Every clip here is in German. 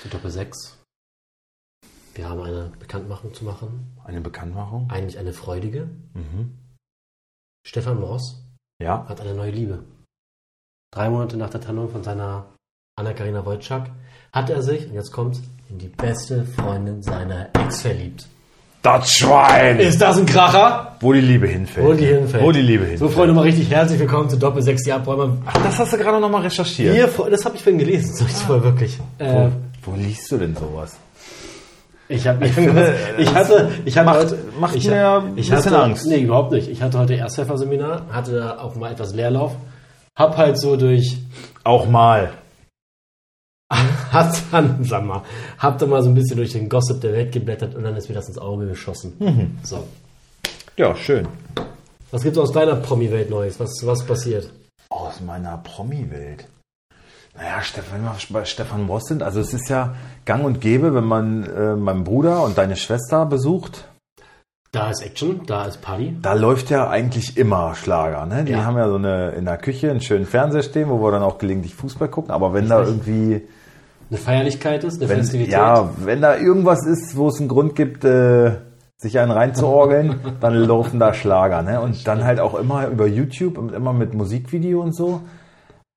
Zu Doppel 6. Wir haben eine Bekanntmachung zu machen. Eine Bekanntmachung? Eigentlich eine freudige. Mhm. Stefan Moss Ja. hat eine neue Liebe. Drei Monate nach der Trennung von seiner Anna-Karina Wojcik hat er sich, und jetzt kommt's, in die beste Freundin seiner Ex verliebt. Das Schwein! Ist das ein Kracher? Wo die Liebe hinfällt. Wo die hinfällt. Wo die Liebe hinfällt. So, Freunde, mal richtig herzlich willkommen zu Doppel 6, die Abräumer. Ach, das hast du gerade nochmal recherchiert. Hier, das habe ich vorhin gelesen, sag ich voll wirklich. Äh, Wo, liest du denn sowas? Ich habe ich, finde, ich hatte ich hatte macht- heute macht ich, mir ein bisschen hatte, Angst. Nee, überhaupt nicht. Ich hatte heute Ersthelfer-Seminar, hatte da auch mal etwas Leerlauf. Hab halt so durch Auch mal. hat dann, sag mal, hab da mal so ein bisschen durch den Gossip der Welt geblättert und dann ist mir das ins Auge geschossen. Mhm. So. Ja, schön. Was gibt's aus deiner Promi-Welt Neues? Was, was passiert? Aus meiner Promi-Welt. Naja, Stefan, wenn wir bei Stefan Moss sind, also es ist ja gang und gäbe, wenn man äh, meinen Bruder und deine Schwester besucht, Da ist Action, da ist Party. da läuft ja eigentlich immer Schlager. Ne? Die Ja. haben ja so eine in der Küche einen schönen Fernseher stehen, wo wir dann auch gelegentlich Fußball gucken. Aber wenn da irgendwie Eine Feierlichkeit ist, eine Wenn, Festivität. ja, wenn da irgendwas ist, wo es einen Grund gibt, äh, sich einen reinzuorgeln, dann laufen da Schlager. Ne? Und dann halt auch immer über YouTube und immer mit Musikvideo und so.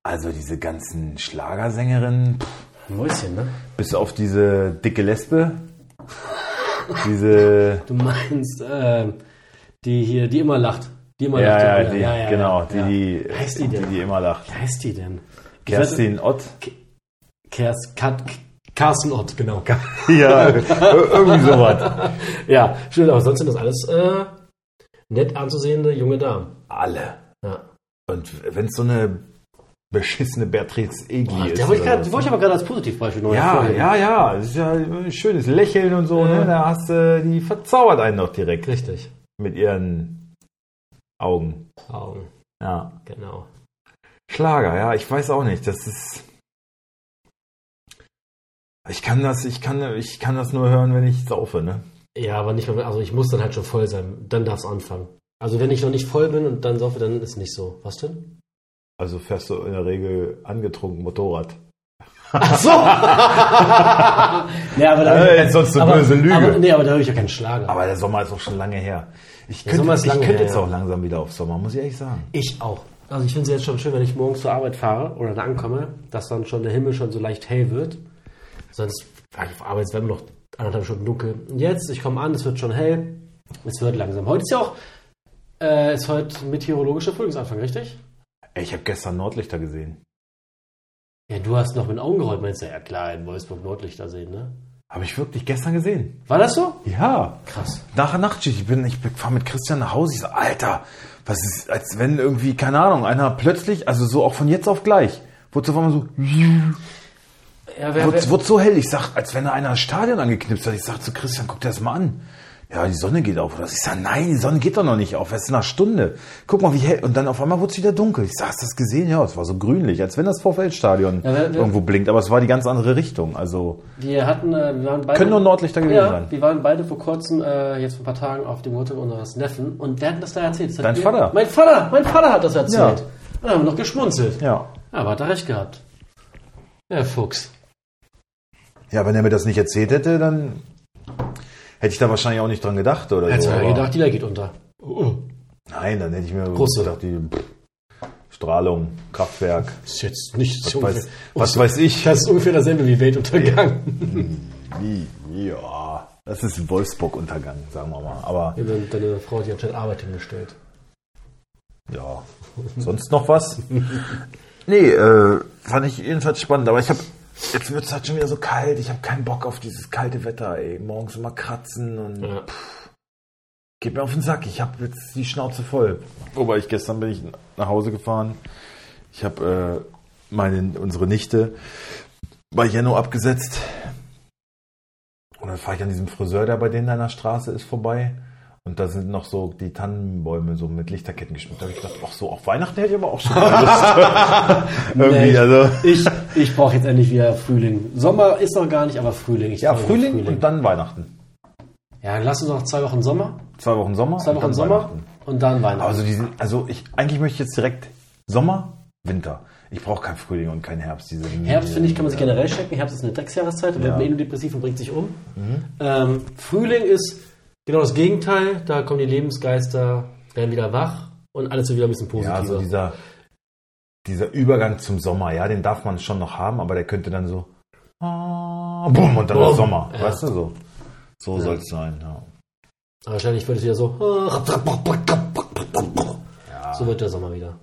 Also diese ganzen Schlagersängerinnen, pff, Ein Mäuschen, ne? bis auf diese dicke Lesbe, diese, Du meinst, äh, die hier, die immer lacht. Die immer ja, lacht. ja, die, genau, ja. die, Wie heißt die denn? die, die immer lacht. Wie heißt die denn? Kerstin Ott. Kers, Kat, Carsten Ott, genau. Ja, ir- irgendwie sowas. Ja, schön, aber sonst sind das alles äh, nett anzusehende junge Damen. Alle. Ja. Und wenn es so eine beschissene Beatrice Egli ist. Der wollte ich, so. die wollte ich aber gerade als Positivbeispiel neu Ja, ja, ja. Es ist ja ein schönes Lächeln und so, ne? Da hast du, die verzaubert einen doch direkt Richtig. mit ihren Augen. Augen, Ja. genau. Schlager, ja, ich weiß auch nicht. Das ist. Ich kann das, ich kann, ich kann das nur hören, wenn ich saufe, ne? Ja, aber nicht mehr, also ich muss dann halt schon voll sein. Dann darf es anfangen. Also wenn ich noch nicht voll bin und dann saufe, dann ist nicht so. Was denn? Also fährst du in der Regel angetrunken Motorrad. Ach so! nee, aber da Äh, jetzt sonst eine aber, böse Lüge. Aber, nee, aber da höre ich ja keinen Schlager. Aber der Sommer ist auch schon lange her. Ich Der könnte, Sommer ist ich lange könnte her, jetzt ja. auch langsam wieder auf Sommer, muss ich ehrlich sagen. Ich auch. Also ich finde es jetzt schon schön, wenn ich morgens zur Arbeit fahre oder da ankomme, dass dann schon der Himmel schon so leicht hell wird. Sonst war ich auf Arbeit, es noch anderthalb Stunden dunkel. Und jetzt, ich komme an, es wird schon hell. Es wird langsam. Heute ist ja auch, äh, ist heute meteorologischer Frühlingsanfang, richtig? Ey, ich habe gestern Nordlichter gesehen. Ja, du hast noch mit den Augen gerollt, meinst du? Ja klar, in Wolfsburg Nordlichter sehen, ne? Habe ich wirklich gestern gesehen. War das so? Ja. Krass. Nach der Nachtschicht, ich bin, ich fahre mit Christian nach Hause, ich so, Alter, was ist, als wenn irgendwie, keine Ahnung, einer plötzlich, also so auch von jetzt auf gleich, wurde so auf einmal so, Ja, wer, wurde, wurde so hell, ich sag, als wenn da einer ein Stadion angeknipst hat, ich sag zu Christian, guck dir das mal an. Ja, die Sonne geht auf. Oder ich sag, nein, die Sonne geht doch noch nicht auf, es ist in einer Stunde. Guck mal, wie hell, und dann auf einmal wurde es wieder dunkel. Ich sag, hast du das gesehen? Ja, es war so grünlich, als wenn das Vorfeldstadion Ja, irgendwo blinkt, aber es war die ganz andere Richtung, also, wir hatten, äh, wir waren beide. können nur Nordlichter gewesen ja, sein. wir waren beide vor kurzem, äh, jetzt vor ein paar Tagen, auf dem Geburtstag unseres Neffen und der hat das da erzählt. Das Dein Vater? Mein Vater, mein Vater hat das erzählt. Ja. Und dann haben wir noch geschmunzelt. Ja. Aber hat er recht gehabt. Ja, Fuchs. Ja, wenn er mir das nicht erzählt hätte, dann hätte ich da wahrscheinlich auch nicht dran gedacht oder Hättest so. du ja aber- gedacht, die da geht unter. Oh, Nein, dann hätte ich mir Russe. gedacht, die pff, Strahlung, Kraftwerk, ist jetzt nicht was, so weiß, was weiß ich. Das ist ungefähr dasselbe wie Weltuntergang. Wie, ja. Das ist Wolfsburg-Untergang, sagen wir mal. Aber Ja, Deine, Frau hat dir anscheinend Arbeit hingestellt. ja, sonst noch was? nee, äh, fand ich jedenfalls spannend. Aber ich habe, jetzt wird es halt schon wieder so kalt. Ich habe keinen Bock auf dieses kalte Wetter, ey. Morgens immer kratzen und Ja. geht mir auf den Sack. Ich habe jetzt die Schnauze voll. Wobei ich gestern bin ich nach Hause gefahren. Ich habe äh, meine unsere Nichte bei Jenno abgesetzt. Und dann fahre ich an diesem Friseur, der bei denen an der Straße ist, vorbei. Und da sind noch so die Tannenbäume so mit Lichterketten geschmückt. Da habe ich gedacht, ach so, auf Weihnachten hätte ich aber auch schon mal Lust. Irgendwie, Nee, also. Ich, ich brauche jetzt endlich wieder Frühling. Sommer ist noch gar nicht, aber Frühling. Ich Ja, brauche Frühling, und dann Weihnachten. Ja, lass uns noch zwei Wochen Sommer, Zwei Wochen Sommer. zwei und Wochen dann Sommer und dann Weihnachten. Also, diese, also ich, eigentlich möchte ich jetzt direkt Sommer, Winter. Ich brauche kein Frühling und kein Herbst. Diese, Herbst, finde ich, kann man sich generell checken. Herbst ist eine Drecksjahreszeit, da wird Ja. man eh depressiv und bringt sich um. Ähm, Frühling ist genau das Gegenteil. Da kommen die Lebensgeister, werden wieder wach und alles wird wieder ein bisschen positiver. Ja, so dieser, dieser Übergang zum Sommer, ja, den darf man schon noch haben, aber der könnte dann so, ah, bumm, und dann ist Sommer. Ja. Weißt du so? So soll es sein, ja. Aber wahrscheinlich wird es wieder so. So wird der Sommer wieder.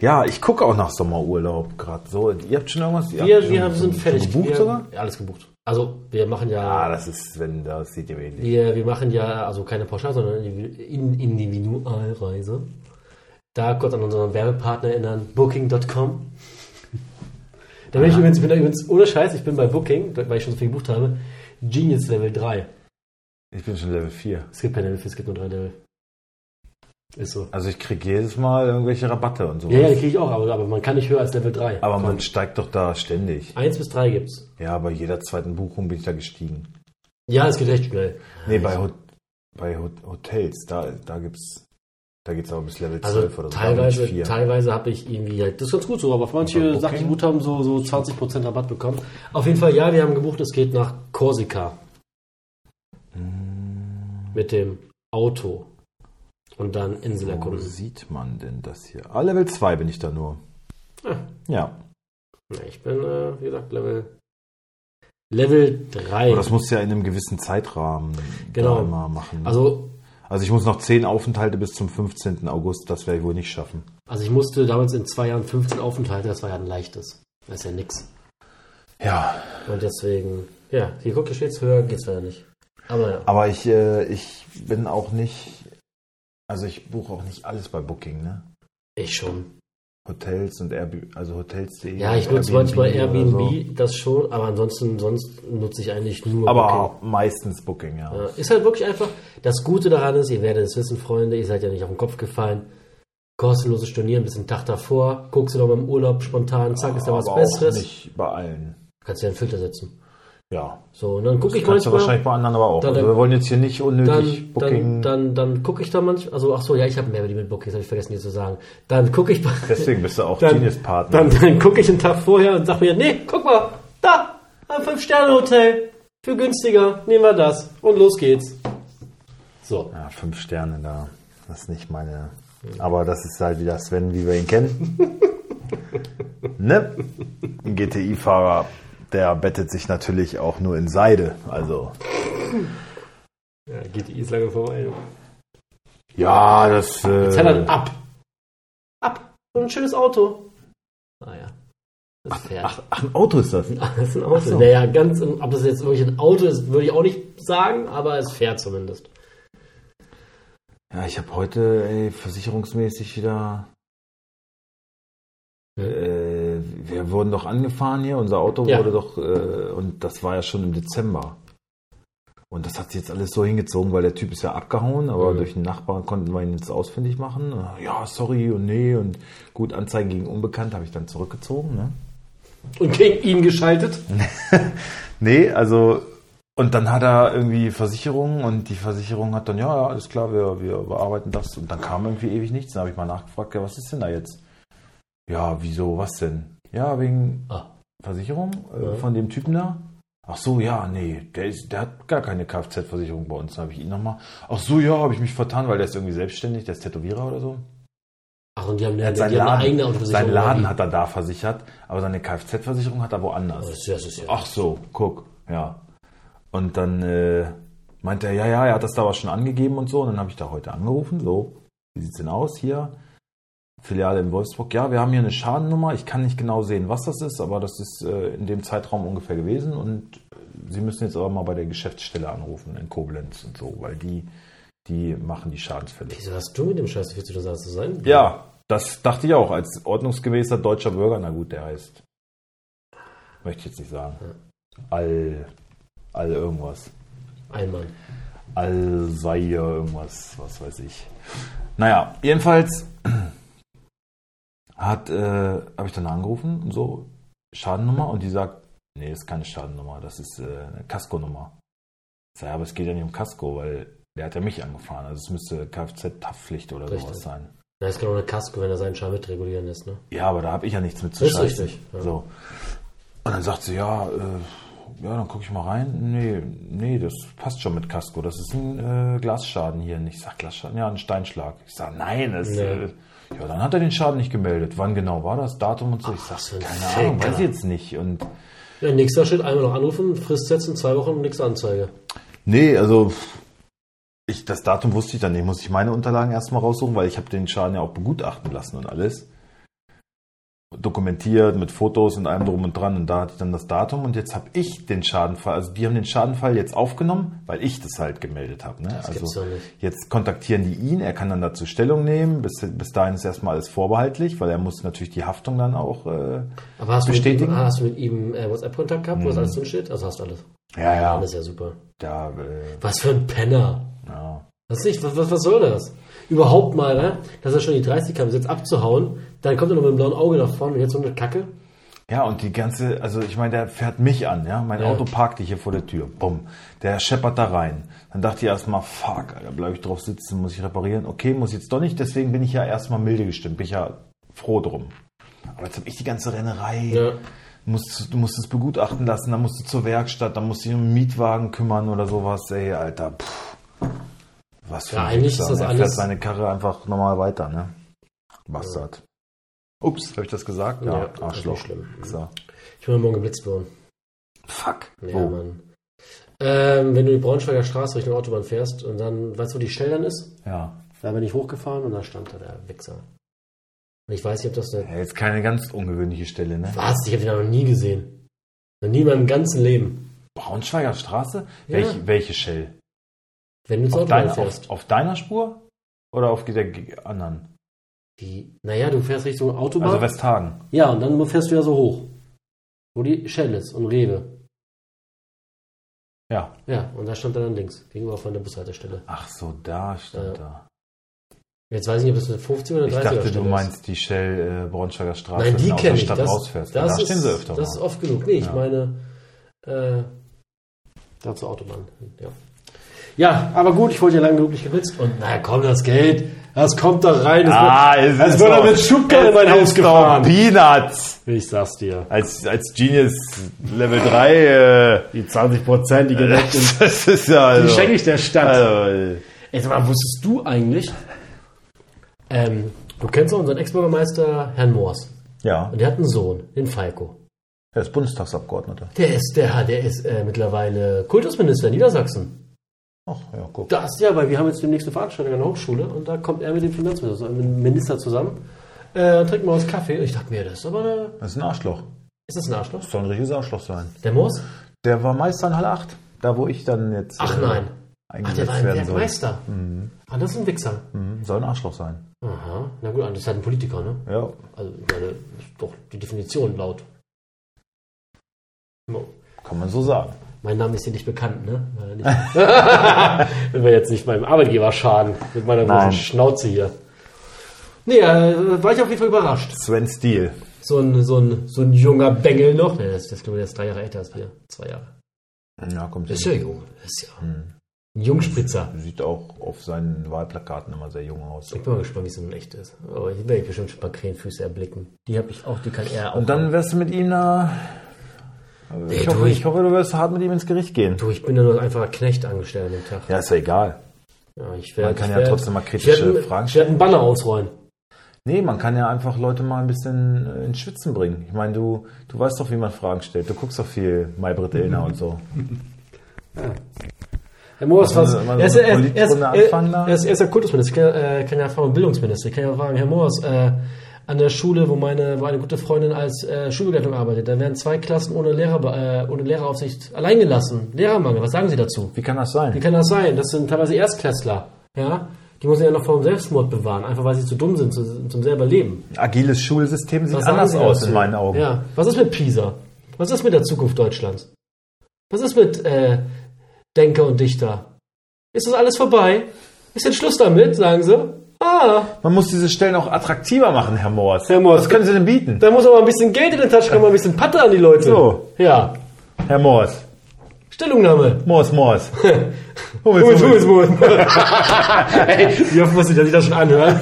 Ja, ich gucke auch nach Sommerurlaub gerade so. Ihr habt schon irgendwas? Wir, schon- wir haben- sind fertig. Gebucht wir, sogar? Ja, alles gebucht. Also wir machen ja, Ah, das ist, wenn, das sieht ihr ähnlich. wir, wir machen ja also keine Pauschal, sondern in- Individualreise. Da kurz an unseren Werbepartner erinnern, Booking.com. Da bin ich übrigens, bin da übrigens ohne Scheiß, ich bin bei Booking, weil ich schon so viel gebucht habe, Genius Level 3. Ich bin schon Level 4. Es gibt keine Level 4, es gibt nur drei Level. Ist so. Also ich kriege jedes Mal irgendwelche Rabatte und so. Ja, ja, die kriege ich auch, aber, aber man kann nicht höher als Level 3. Aber man steigt doch da ständig. 1 bis 3 gibt's. Ja, bei jeder zweiten Buchung bin ich da gestiegen. Ja, es geht recht schnell. Nee, bei, Hot bei Hot Hotels, da, da gibt's, da geht's aber bis Level 12 Also oder so. teilweise, teilweise habe ich irgendwie, das ist ganz gut so, aber manche Booking? Sachen, die gut haben, so, so 20% Rabatt bekommen. Auf jeden Fall, ja, wir haben gebucht, es geht nach Korsika. Hm. Mit dem Auto. Und dann Wo Inselerkundung. sieht man denn das hier? Ah, Level 2 bin ich da nur. Ah. Ja. Ich bin, äh, wie gesagt, Level, Level 3. Aber das musst du ja in einem gewissen Zeitrahmen Genau. immer machen. also, also ich muss noch 10 Aufenthalte bis zum 15. August, das werde ich wohl nicht schaffen. also ich musste damals in zwei Jahren 15 Aufenthalte, das war ja ein leichtes. Das ist ja nix. Ja, Und deswegen, ja, hier guck, hier steht's höher, geht's leider nicht. Aber ja. aber ich, äh, ich bin auch nicht, also ich buche auch nicht alles bei Booking, ne? Ich schon. Hotels und Airbnb, also Hotels.de. Ja, ich nutze Airbnb manchmal Airbnb, so. das schon, aber ansonsten sonst nutze ich eigentlich nur Aber Booking. meistens Booking, ja. Ja, ist halt wirklich einfach, das Gute daran ist, ihr werdet es wissen, Freunde, ihr seid ja nicht auf den Kopf gefallen. Kostenloses Stornieren, bisschen Tag davor, guckst du noch mal im Urlaub spontan, zack, ist da was aber Besseres. Auch nicht bei allen. Kannst du ja einen Filter setzen. Ja. So, und dann gucke ich manchmal. wahrscheinlich bei anderen aber auch. Dann- also wir wollen jetzt hier nicht unnötig Dann, Booking. dann, dann, dann gucke ich da manchmal, also ach so, ja, ich habe mehr mit Booking, das habe ich vergessen dir zu sagen. Dann gucke ich bei, Deswegen bist du auch Genius-Partner. dann, dann gucke ich einen Tag vorher und sag mir, nee, guck mal, da, ein Fünf-Sterne-Hotel, für günstiger, nehmen wir das und los geht's. So, Ja, fünf Sterne da. Das ist nicht meine. Aber das ist halt wieder Sven, wie wir ihn kennen. ne? Ein GTI-Fahrer, der bettet sich natürlich auch nur in Seide. Also. ja, GTI ist lange vorbei. Ja, das. Äh, Jetzt hat er ab. Ab. So ein schönes Auto. Naja. Das fährt. ach, ach, ein Auto ist das. das ist ein Auto. so. Naja, ganz, im- ob das jetzt wirklich ein Auto ist, würde ich auch nicht sagen, aber es fährt zumindest. Ja, ich habe heute ey, versicherungsmäßig wieder. Äh, wir wurden doch angefahren hier, unser Auto Ja. wurde doch, äh, und das war ja schon im Dezember. Und das hat sich jetzt alles so hingezogen, weil der Typ ist ja abgehauen, aber Mhm. durch den Nachbarn konnten wir ihn jetzt ausfindig machen. Ja, sorry und nee und gut, Anzeigen gegen Unbekannt habe ich dann zurückgezogen. Ne? Und gegen ihn geschaltet. Nee, also und dann hat er irgendwie Versicherung und die Versicherung hat dann, ja, ja, alles klar, wir, wir bearbeiten das. Und dann kam irgendwie ewig nichts. Dann habe ich mal nachgefragt, ja, was ist denn da jetzt? Ja, wieso, was denn? Ja, wegen Ah. Versicherung äh, von dem Typen da. Ach so, ja, nee, der, ist, der hat gar keine Kfz-Versicherung bei uns. Dann habe ich ihn nochmal. Ach so, ja, habe ich mich vertan, weil der ist irgendwie selbstständig, der ist Tätowierer oder so. Ach, und die haben, Er eine, hat die haben eine eigene Autoversicherung. seinen Laden hat er da versichert, aber seine Kfz-Versicherung hat er woanders. wie? Das ist, das ist ja. Ach so, guck, ja. Und dann äh, meinte er, ja, ja, er hat das da aber schon angegeben und so. Und dann habe ich da heute angerufen, so, wie sieht's denn aus hier? Filiale in Wolfsburg. Ja, wir haben hier eine Schadennummer. Ich kann nicht genau sehen, was das ist, aber das ist äh, in dem Zeitraum ungefähr gewesen. Und Sie müssen jetzt aber mal bei der Geschäftsstelle anrufen in Koblenz und so, weil die, die machen die Schadensfälle. Wieso hast du mit dem Scheiß viel zu tun, zu sein? Ja, das dachte ich auch, als ordnungsgemäßer deutscher Bürger. Na gut, der heißt, möchte ich jetzt nicht sagen. All, all irgendwas. Einmal. All sei irgendwas, was weiß ich. Naja, jedenfalls hat, äh, habe ich dann angerufen und so, Schadennummer und die sagt, nee, das ist keine Schadennummer, das ist äh, eine Casco-Nummer. Ich sage, aber es geht ja nicht um Casco, weil der hat ja mich angefahren. Also es müsste Kfz-Haftpflicht oder Richtig. sowas sein. Da ist genau eine Kasko, wenn er seinen Schaden mitregulieren lässt, ne? Ja, aber da habe ich ja nichts mit zu Ist scheißen. richtig, ja. So. Und dann sagt sie, ja, äh, ja, dann gucke ich mal rein. Nee, nee, das passt schon mit Casco. Das ist ein äh, Glasschaden hier. Und ich sag Glasschaden, ja, ein Steinschlag. Ich sag, nein, das, Nee. äh, ja, dann hat er den Schaden nicht gemeldet. Wann genau war das? Datum und so. Ich sag, so ein keine Ahnung, Faker. weiß ich jetzt nicht. Und Ja, nächster Schritt, einmal noch anrufen, Frist setzen, zwei Wochen und nächste Anzeige. nee, also ich, das Datum wusste ich dann nicht. Muss ich meine Unterlagen erstmal raussuchen, weil ich habe den Schaden ja auch begutachten lassen und alles. Dokumentiert mit Fotos und allem drum und dran. Und da hatte ich dann das Datum und jetzt habe ich den Schadenfall, also die haben den Schadenfall jetzt aufgenommen, weil ich das halt gemeldet habe. Ne? Also jetzt kontaktieren die ihn, er kann dann dazu Stellung nehmen. Bis, bis dahin ist erstmal alles vorbehaltlich, weil er muss natürlich die Haftung dann auch. Äh, Aber hast du, mit Bestätigen? ihm, hast du mit ihm äh, WhatsApp-Kontakt gehabt, wo das alles drin steht? Also hast du alles. ja, ja, Das ist ja super. da, äh, Was für ein Penner. ja. Was nicht, was, was, was soll das? Überhaupt mal, ne? dass er schon die 30 kam, jetzt abzuhauen, dann kommt er noch mit dem blauen Auge nach vorne und jetzt so eine Kacke. Ja, und die ganze, also ich meine, der fährt mich an, ja. Mein Ja. Auto parkte hier vor der Tür. Bumm. Der scheppert da rein. Dann dachte ich erstmal, fuck, da bleibe ich drauf sitzen, muss ich reparieren. Okay, muss jetzt doch nicht, deswegen bin ich ja erstmal milde gestimmt, bin ich ja froh drum. Aber jetzt habe ich die ganze Rennerei. Ja. Musst, du musst es begutachten lassen, dann musst du zur Werkstatt, dann musst du dich um einen Mietwagen kümmern oder sowas. Ey, Alter, pff. Was für Ja, ein eigentlich ist das? Er alles- fährt seine Karre einfach normal weiter, ne? Bastard. Ups, habe ich das gesagt? Ja, Ja, das ist Arschloch. schlimm. So. Ich will morgen geblitzt worden. Fuck. Ja, Wo? Mann. Ähm, wenn du die Braunschweiger Straße Richtung Autobahn fährst und dann, weißt du, wo die Stelle dann ist? Ja. Da bin ich hochgefahren und da stand da der Wichser. Und ich weiß nicht, ob das eine. ja. Jetzt keine ganz ungewöhnliche Stelle, ne? Was? Ich habe ihn noch nie gesehen. Noch nie in meinem ganzen Leben. Braunschweiger Straße? Ja. Welche, welche Shell? Wenn du zur Auf, fährst. auf, auf deiner Spur? Oder auf der anderen? Wie? Naja, du fährst Richtung Autobahn. Also Westhagen. ja, und dann fährst du ja so hoch. Wo die Shell ist und Rewe. Ja. Ja, und da stand er dann links, gegenüber von der Bushaltestelle. Ach so, da stand Ja. da. Jetzt weiß ich nicht, ob das eine 50 oder eine Ich 30er dachte, du meinst die Shell äh, Braunschweiger Straße, Nein, die kenne ich. Das, rausfährst. das da ist, stehen sie öfter Das ist mal. oft genug. Nee, ich Ja. meine, äh, da zur Autobahn. Ja. Ja, aber gut, ich wurde ja lange genug nicht geblitzt. Und na komm, das Geld, das kommt da rein. Das Ah, wird, es als wird er doch- mit Schubkarre in es mein Haus gefahren. Peanuts! Ich sag's dir. Als, als Genius Level 3, äh, Die 20 Prozent, die gedeckt sind, das ist ja also... die schenke ich der Stadt. Also, Ey, sag mal, wusstest du eigentlich, ähm, du kennst doch unseren Ex-Bürgermeister Herrn Moors. ja, Und der hat einen Sohn, den Falco. er ist Bundestagsabgeordneter. Der ist, der, der ist äh, mittlerweile Kultusminister in Niedersachsen. Ach, ja, guck. Das, ja, weil wir haben jetzt demnächst eine Veranstaltung an der Hochschule und da kommt er mit dem Finanzminister, also mit dem Minister zusammen. Äh, trinken wir uns Kaffee. Ich dachte mir, das ist aber eine, Das ist ein Arschloch. ist das ein Arschloch? Soll ein richtiges Arschloch sein. Der Moos? Der war Meister in Halle 8. Da, wo ich dann jetzt Ach äh, nein. Ach, der war ein soll. Werkmeister. Ah, das ist ein Wichser. Mhm, Soll ein Arschloch sein. Aha. Na gut, das ist halt ein Politiker, ne? Ja. Also, meine, ist doch die Definition laut. No. Kann man so sagen. Mein Name ist hier nicht bekannt, ne? Nicht- Wenn wir jetzt nicht meinem Arbeitgeber schaden, mit meiner großen Nein. Schnauze hier. Nee, äh, war ich auf jeden Fall überrascht. Sven Steele. So ein, so ein, so ein junger Bengel noch. Ne, das, das glaube ich, der ist drei Jahre älter als wir. Zwei Jahre. Ja, kommt Das ist ja jung. Das ist ja ein Jungspritzer. Sieht auch auf seinen Wahlplakaten immer sehr jung aus. Ich bin mal gespannt, wie es in echt ist. Aber hier werde ich bestimmt schon ein paar Krähenfüße erblicken. Die habe ich auch, die kann er auch. Und dann wirst du mit ihm da. Ich, du, hoffe, ich- ich hoffe, du wirst hart mit ihm ins Gericht gehen. Du, ich bin ja nur einfach Knecht angestellt an dem Tag. Ja, ist ja egal. Ja, ich werd, Man kann ich ja werd- trotzdem mal ich kritische werd- Fragen Ich werde einen Banner ausrollen. Nee, man kann ja einfach Leute mal ein bisschen äh, ins Schwitzen bringen. Ich meine, du, du weißt doch, wie man Fragen stellt. Du guckst doch viel Maybrit Illner und so. Herr Moos, Was, was? Er ist, er, er, er, er, er ja Kultusminister. Ich kann, äh, ja fragen, Bildungsminister. Ich kann ja fragen, Herr Moos, äh, an der Schule, wo meine, wo eine gute Freundin als äh, Schulbegleitung arbeitet, da werden zwei Klassen ohne Lehrer, äh, ohne Lehreraufsicht allein gelassen. Lehrermangel. Was sagen Sie dazu? Wie kann das sein? Wie kann das sein? Das sind teilweise Erstklässler. Ja? Die müssen ja noch vor dem Selbstmord bewahren, einfach weil sie zu dumm sind zu, zum selber Leben. Agiles Schulsystem sieht Was anders aus in meinen Augen. Ja. Was ist mit PISA? Was ist mit der Zukunft Deutschlands? Was ist mit äh, Denker und Dichter? Ist das alles vorbei? Ist jetzt Schluss damit, sagen sie? Ah, Man muss diese Stellen auch attraktiver machen, Herr Moors. Herr Moors, Was können Sie denn bieten? da muss aber ein bisschen Geld in den Tasche kommen, ein bisschen Patte an die Leute. So. Ja. Herr Moors. Stellungnahme. Moors, Moors. Hummels, Hummels, Hummels. Ey, wie oft muss ich, dass ich das schon anhören?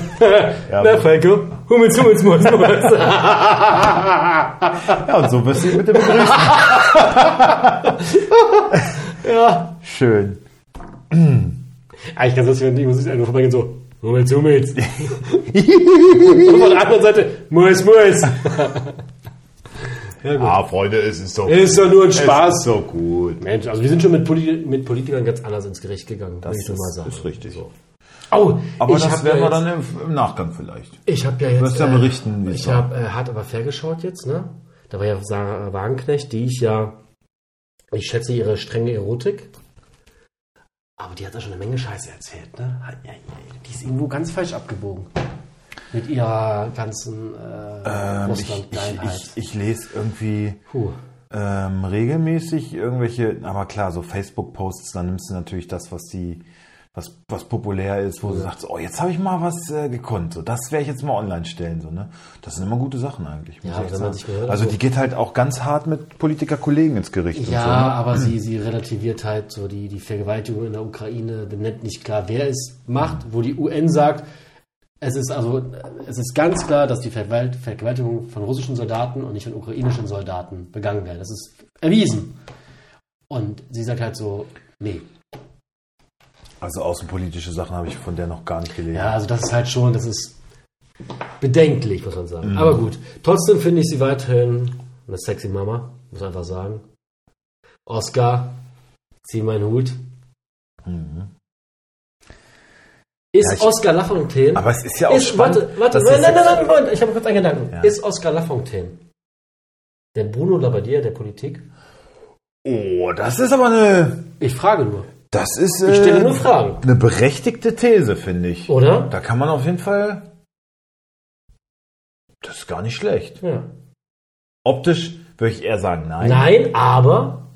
Ja. Na, Falco? Hummels, Hummels, Hummels, Hummels. Ja, und so wirst du ihn bitte begrüßen. ja. Schön. Eigentlich ganz lustig, wenn die Musik einfach vorbeigehen, so, Hummels, Hummels. Und von der anderen Seite, Mues, Mues. ja. Ah, Freunde, es ist so Ist doch nur ein Spaß. Es ist so gut. Mensch, also wir sind schon mit, Poli mit Politikern ganz anders ins Gericht gegangen, Das ich so ist, mal sagen. ist richtig. Oh, Aber ich das werden ja wir dann im, Nachgang vielleicht. Ich habe ja jetzt. wirst ja äh, berichten, wie es Ich habe äh, hart aber fair geschaut jetzt, ne? Da war ja Sarah Wagenknecht, die ich ja. Ich schätze ihre strenge Erotik. Aber die hat da schon eine Menge Scheiße erzählt, ne? Die ist irgendwo ganz falsch abgebogen. Mit ihrer ganzen äh, Ähm, ich, ich, ich, ich lese irgendwie ähm, regelmäßig irgendwelche, aber klar, so Facebook-Posts, dann nimmst du natürlich das, was die, was, was populär ist, wo du sagst, oh, jetzt habe ich mal was äh, gekonnt. So, das werde ich jetzt mal online stellen. So, ne? Das sind immer gute Sachen eigentlich. Ja, gehört, also die geht halt auch ganz hart mit Politikerkollegen ins Gericht. Ja, so, ne? aber sie, sie relativiert halt so die, die Vergewaltigung in der Ukraine, benennt nicht klar, wer es macht, wo die UN sagt, es ist also, es ist ganz klar, dass die Vergewalt- Vergewaltigung von russischen Soldaten und nicht von ukrainischen Soldaten begangen werden. Das ist erwiesen. Und sie sagt halt so, nee. Also außenpolitische Sachen habe ich von der noch gar nicht gelesen. Ja, also das ist halt schon, das ist bedenklich, muss man sagen. Aber gut, trotzdem finde ich sie weiterhin eine sexy Mama, muss einfach sagen. Oscar, zieh meinen Hut. Ist Ja, ich- Oscar Lafontaine. Aber es ist ja auch ist, spannend. warte, warte, nein, nein, nein, nein, ich habe kurz einen Gedanken. Ja. Ist Oscar Lafontaine der Bruno Labbadia der Politik? Oh, das ist aber eine, Ich frage nur. Das ist Ich stelle äh, nur Fragen. eine berechtigte These, finde ich. Oder? Da kann man auf jeden Fall. Das ist gar nicht schlecht. Ja. Optisch würde ich eher sagen, nein. Nein, aber.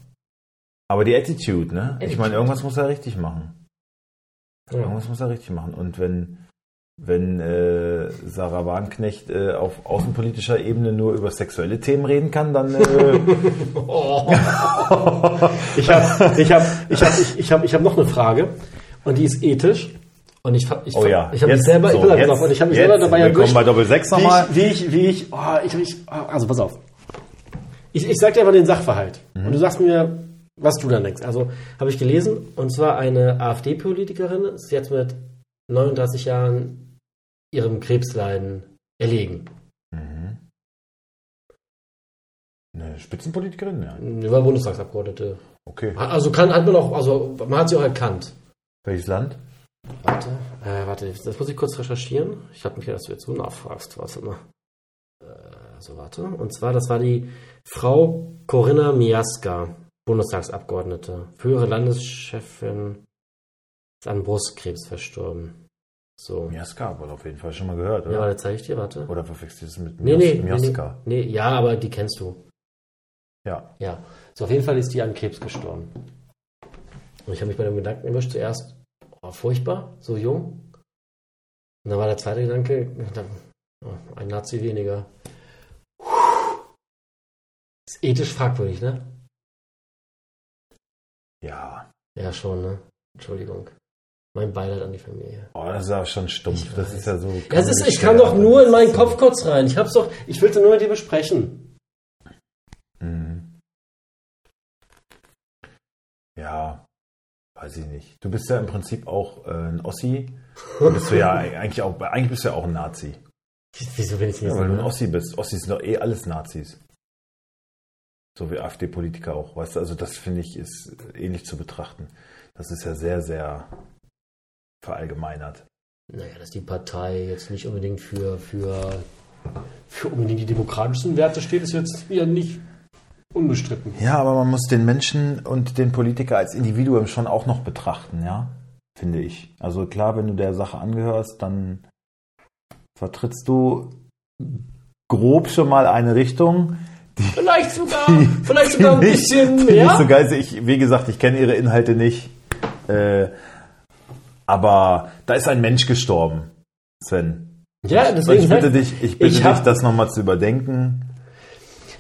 Aber die Attitude, ne? Ich Attitude. meine, irgendwas muss er richtig machen. Ja. Irgendwas muss er richtig machen. Und wenn, wenn äh, Sarah Wagenknecht äh, auf außenpolitischer Ebene nur über sexuelle Themen reden kann, dann äh, Oh. ich habe ich hab, ich hab, ich, ich ich hab noch eine Frage und die ist ethisch. Und ich, ich, oh ja, ich habe mich selber, so, jetzt, und ich habe mich jetzt, selber dabei erwischt, bei Doppel 6 wie nochmal. ich, wie ich, wie ich, oh, ich, ich, also pass auf. Ich, ich sag dir aber den Sachverhalt Mhm. und du sagst mir, was du dann denkst. Also habe ich gelesen und zwar eine AfD-Politikerin ist jetzt mit 39 Jahren ihrem Krebsleiden erlegen. Eine Spitzenpolitikerin, ja. War Bundestagsabgeordnete. Okay. Also kann hat man auch, also man hat sie auch erkannt. Welches Land? Warte, äh, warte, das muss ich kurz recherchieren. Ich habe mich gedacht, dass du jetzt so nachfragst. Warte mal. Äh, so, warte. Und zwar, das war die Frau Corinna Miaska, Bundestagsabgeordnete. Frühere Landeschefin ist an Brustkrebs verstorben. So. Miaska, aber auf jeden Fall schon mal gehört, Ja, oder? warte, zeige ich dir, warte. Oder verwechselst du es mit Nee, nee, nee, nee, Miaska? nee. Ja, aber die kennst du. Ja. Ja. So, auf jeden Fall ist die an Krebs gestorben. Und ich habe mich bei dem Gedanken erwischt, zuerst, oh, furchtbar, so jung. Und dann war der zweite Gedanke, oh, ein Nazi weniger. Ist ethisch fragwürdig, ne? Ja. Ja, schon, ne? Entschuldigung. Mein Beileid an die Familie. Oh, das ist aber schon stumpf. Ich Das weiß. ist ja so. Das ist, ich kann doch nur in meinen Kopf kurz rein. Ich hab's doch, ich will's nur mit dir besprechen. Mhm. Ja, weiß ich nicht. Du bist ja im Prinzip auch äh, ein Ossi. Du bist du ja eigentlich auch, eigentlich bist du ja auch ein Nazi. Wieso bin ich Ja, nicht weil du ein? Ossi bist. Ossis sind doch eh alles Nazis. So wie AfD-Politiker auch, weißt du, also das finde ich ist ähnlich zu betrachten. Das ist ja sehr, sehr verallgemeinert. Naja, dass die Partei jetzt nicht unbedingt für, für, für unbedingt die demokratischsten Werte steht, ist jetzt ja nicht unbestritten. Ja, aber man muss den Menschen und den Politiker als Individuum schon auch noch betrachten, ja, finde ich. Also klar, wenn du der Sache angehörst, dann vertrittst du grob schon mal eine Richtung, Vielleicht sogar, vielleicht sogar ein die bisschen die mehr. nicht so geil. Ich, wie gesagt, ich kenne ihre Inhalte nicht. Äh, aber da ist ein Mensch gestorben, Sven. ja, deswegen. ich bitte dich, ich bitte Ich dich, das nochmal zu überdenken.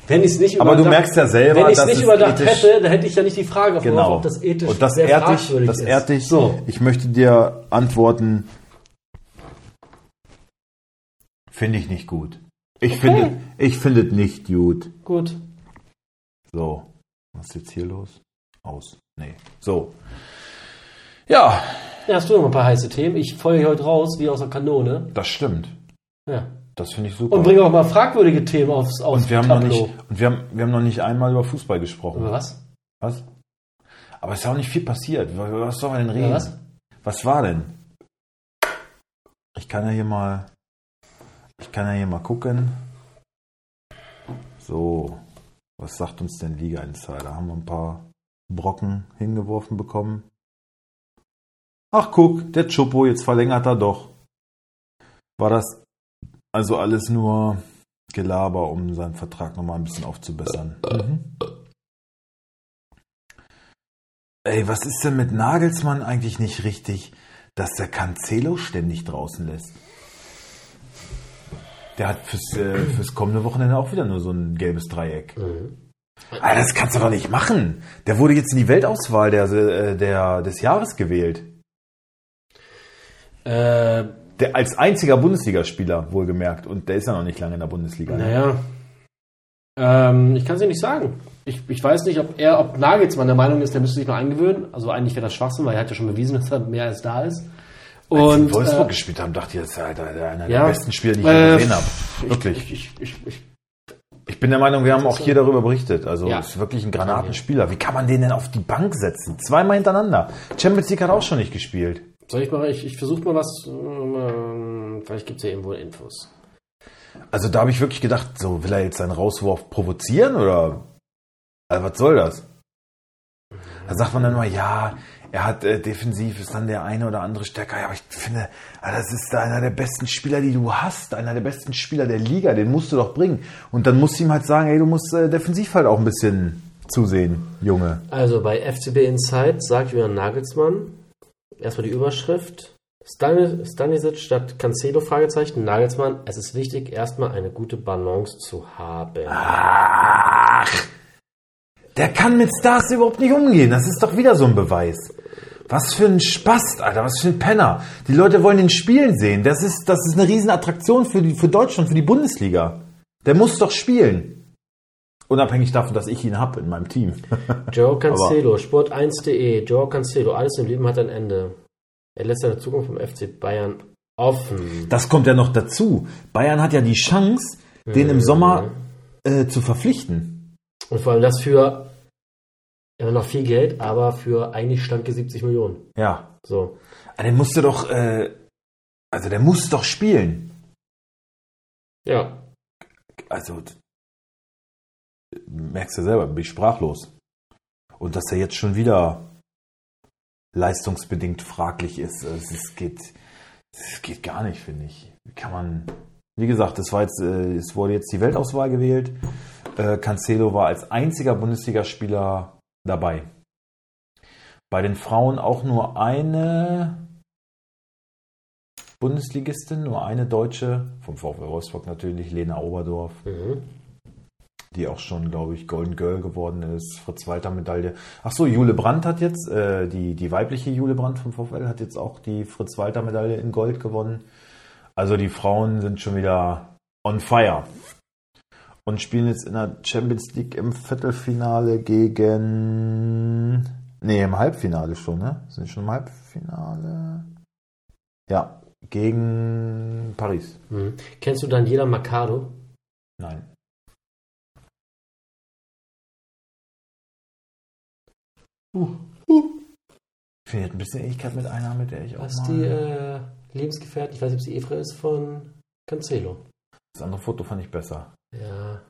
Wenn ich es nicht Aber du überdacht- merkst ja selber, wenn ich es nicht überdacht hätte, dann hätte ich ja nicht die Frage Genau. ob das ethisch Und das sehr ehrt dich, das ist. ehrt dich. So, Ich möchte dir antworten, finde ich nicht gut. Ich finde, ich finde es nicht gut. gut. So, was ist jetzt hier los? Aus. Nee. So. Ja, Ja, hast du noch ein paar heiße Themen? Ich feuere heute raus wie aus der Kanone. das stimmt. Ja. Das finde ich super. Und bringe auch mal fragwürdige Themen aufs, aufs Und wir haben noch nicht, und wir haben, wir haben noch nicht einmal über Fußball gesprochen. Über was? Was? Aber es ist ja auch nicht viel passiert. Über Was soll man denn reden? Über was? Was war denn? Ich kann ja hier mal, ich kann ja hier mal gucken. So, was sagt uns denn Liga Insider? Haben wir ein paar Brocken hingeworfen bekommen? Ach guck, der Chopo, jetzt verlängert er doch. War das also alles nur Gelaber, um seinen Vertrag nochmal ein bisschen aufzubessern? Mhm. Ey, was ist denn mit Nagelsmann eigentlich nicht richtig, dass der Cancelo ständig draußen lässt? Der hat fürs, äh, fürs kommende Wochenende auch wieder nur so ein gelbes Dreieck. Mhm. Alter, das kannst du doch nicht machen. Der wurde jetzt in die Weltauswahl der, äh, der, des Jahres gewählt. Äh, Der als einziger Bundesligaspieler, wohlgemerkt. Und der ist ja noch nicht lange in der Bundesliga. ne? naja. Ähm, ich kann es dir nicht sagen. Ich, ich weiß nicht, ob er, ob Nagelsmann der Meinung ist, der müsste sich noch eingewöhnen. Also eigentlich wäre das Schwachsinn, weil er hat ja schon bewiesen, dass er mehr als da ist. Als sie in Und Wolfsburg äh, gespielt haben, dachte ich, das ist einer der- ja. besten Spieler, die ich Äh, gesehen habe. ich- Wirklich. Ich, ich, ich, ich, Ich bin der Meinung, wir haben auch hier darüber berichtet. Also Ja. ist wirklich ein Granatenspieler. Wie kann man den denn auf die Bank setzen? Zweimal hintereinander. Champions League hat auch schon nicht gespielt. Soll ich mal, ich, ich versuche mal was, ähm, vielleicht gibt es ja irgendwo Infos. Also da habe ich wirklich gedacht, so will er jetzt seinen Rauswurf provozieren oder also was soll das? Da sagt man dann mal, ja, er hat äh, defensiv ist dann der eine oder andere stärker. Ja, aber ich finde, ah, das ist einer der besten Spieler, die du hast, einer der besten Spieler der Liga. Den musst du doch bringen. Und dann musst du ihm halt sagen, ey, du musst äh, defensiv halt auch ein bisschen zusehen, Junge. Also bei FCB Inside sagt Julian Nagelsmann, erstmal die Überschrift, Stani- Stanisic statt Cancelo, Fragezeichen, Nagelsmann, es ist wichtig, erstmal eine gute Balance zu haben. Ach, der kann mit Stars überhaupt nicht umgehen. Das ist doch wieder so ein Beweis. Was für ein Spast, Alter, was für ein Penner. Die Leute wollen den spielen sehen. Das ist, das ist eine Riesenattraktion für, die, für Deutschland, für die Bundesliga. Der muss doch spielen. Unabhängig davon, dass ich ihn habe in meinem Team. Joe Cancelo, Sport1.de, Joe Cancelo, alles im Leben hat ein Ende. Er lässt seine Zukunft vom FC Bayern offen. Das kommt ja noch dazu. Bayern hat ja die Chance, den im Sommer äh, zu verpflichten. Und vor allem das für immer noch viel Geld, aber für eigentlich schlanke 70 Millionen. Ja. So. Aber Der musste doch, äh, also der muss doch spielen. Ja. also merkst du selber, bin ich sprachlos. Und dass er jetzt schon wieder leistungsbedingt fraglich ist, es, es geht, geht gar nicht, finde ich. Wie kann man, wie gesagt, es war jetzt, äh, es wurde jetzt die Weltauswahl gewählt. Äh, Cancelo war als einziger Bundesligaspieler dabei. Bei den Frauen auch nur eine Bundesligistin, nur eine Deutsche, vom VfL Wolfsburg natürlich, Lena Oberdorf, Mhm. Die auch schon, glaube ich, Golden Girl geworden ist, Fritz Walter Medaille. Ach so, Jule Brandt hat jetzt, äh, die, die weibliche Jule Brandt vom VfL hat jetzt auch die Fritz Walter Medaille in Gold gewonnen. Also die Frauen sind schon wieder on fire. Und spielen jetzt in der Champions League im Viertelfinale gegen. Nee, im Halbfinale schon, ne? Sind schon im Halbfinale? Ja, gegen Paris. Mhm. Kennst du Daniela Mercado? Nein. Ich finde, ein bisschen Ähnlichkeit mit einer, mit der ich auch Was mal... die äh, Lebensgefährtin, ich weiß nicht, ob sie Evra ist, von Cancelo. das andere Foto fand ich besser. Ja.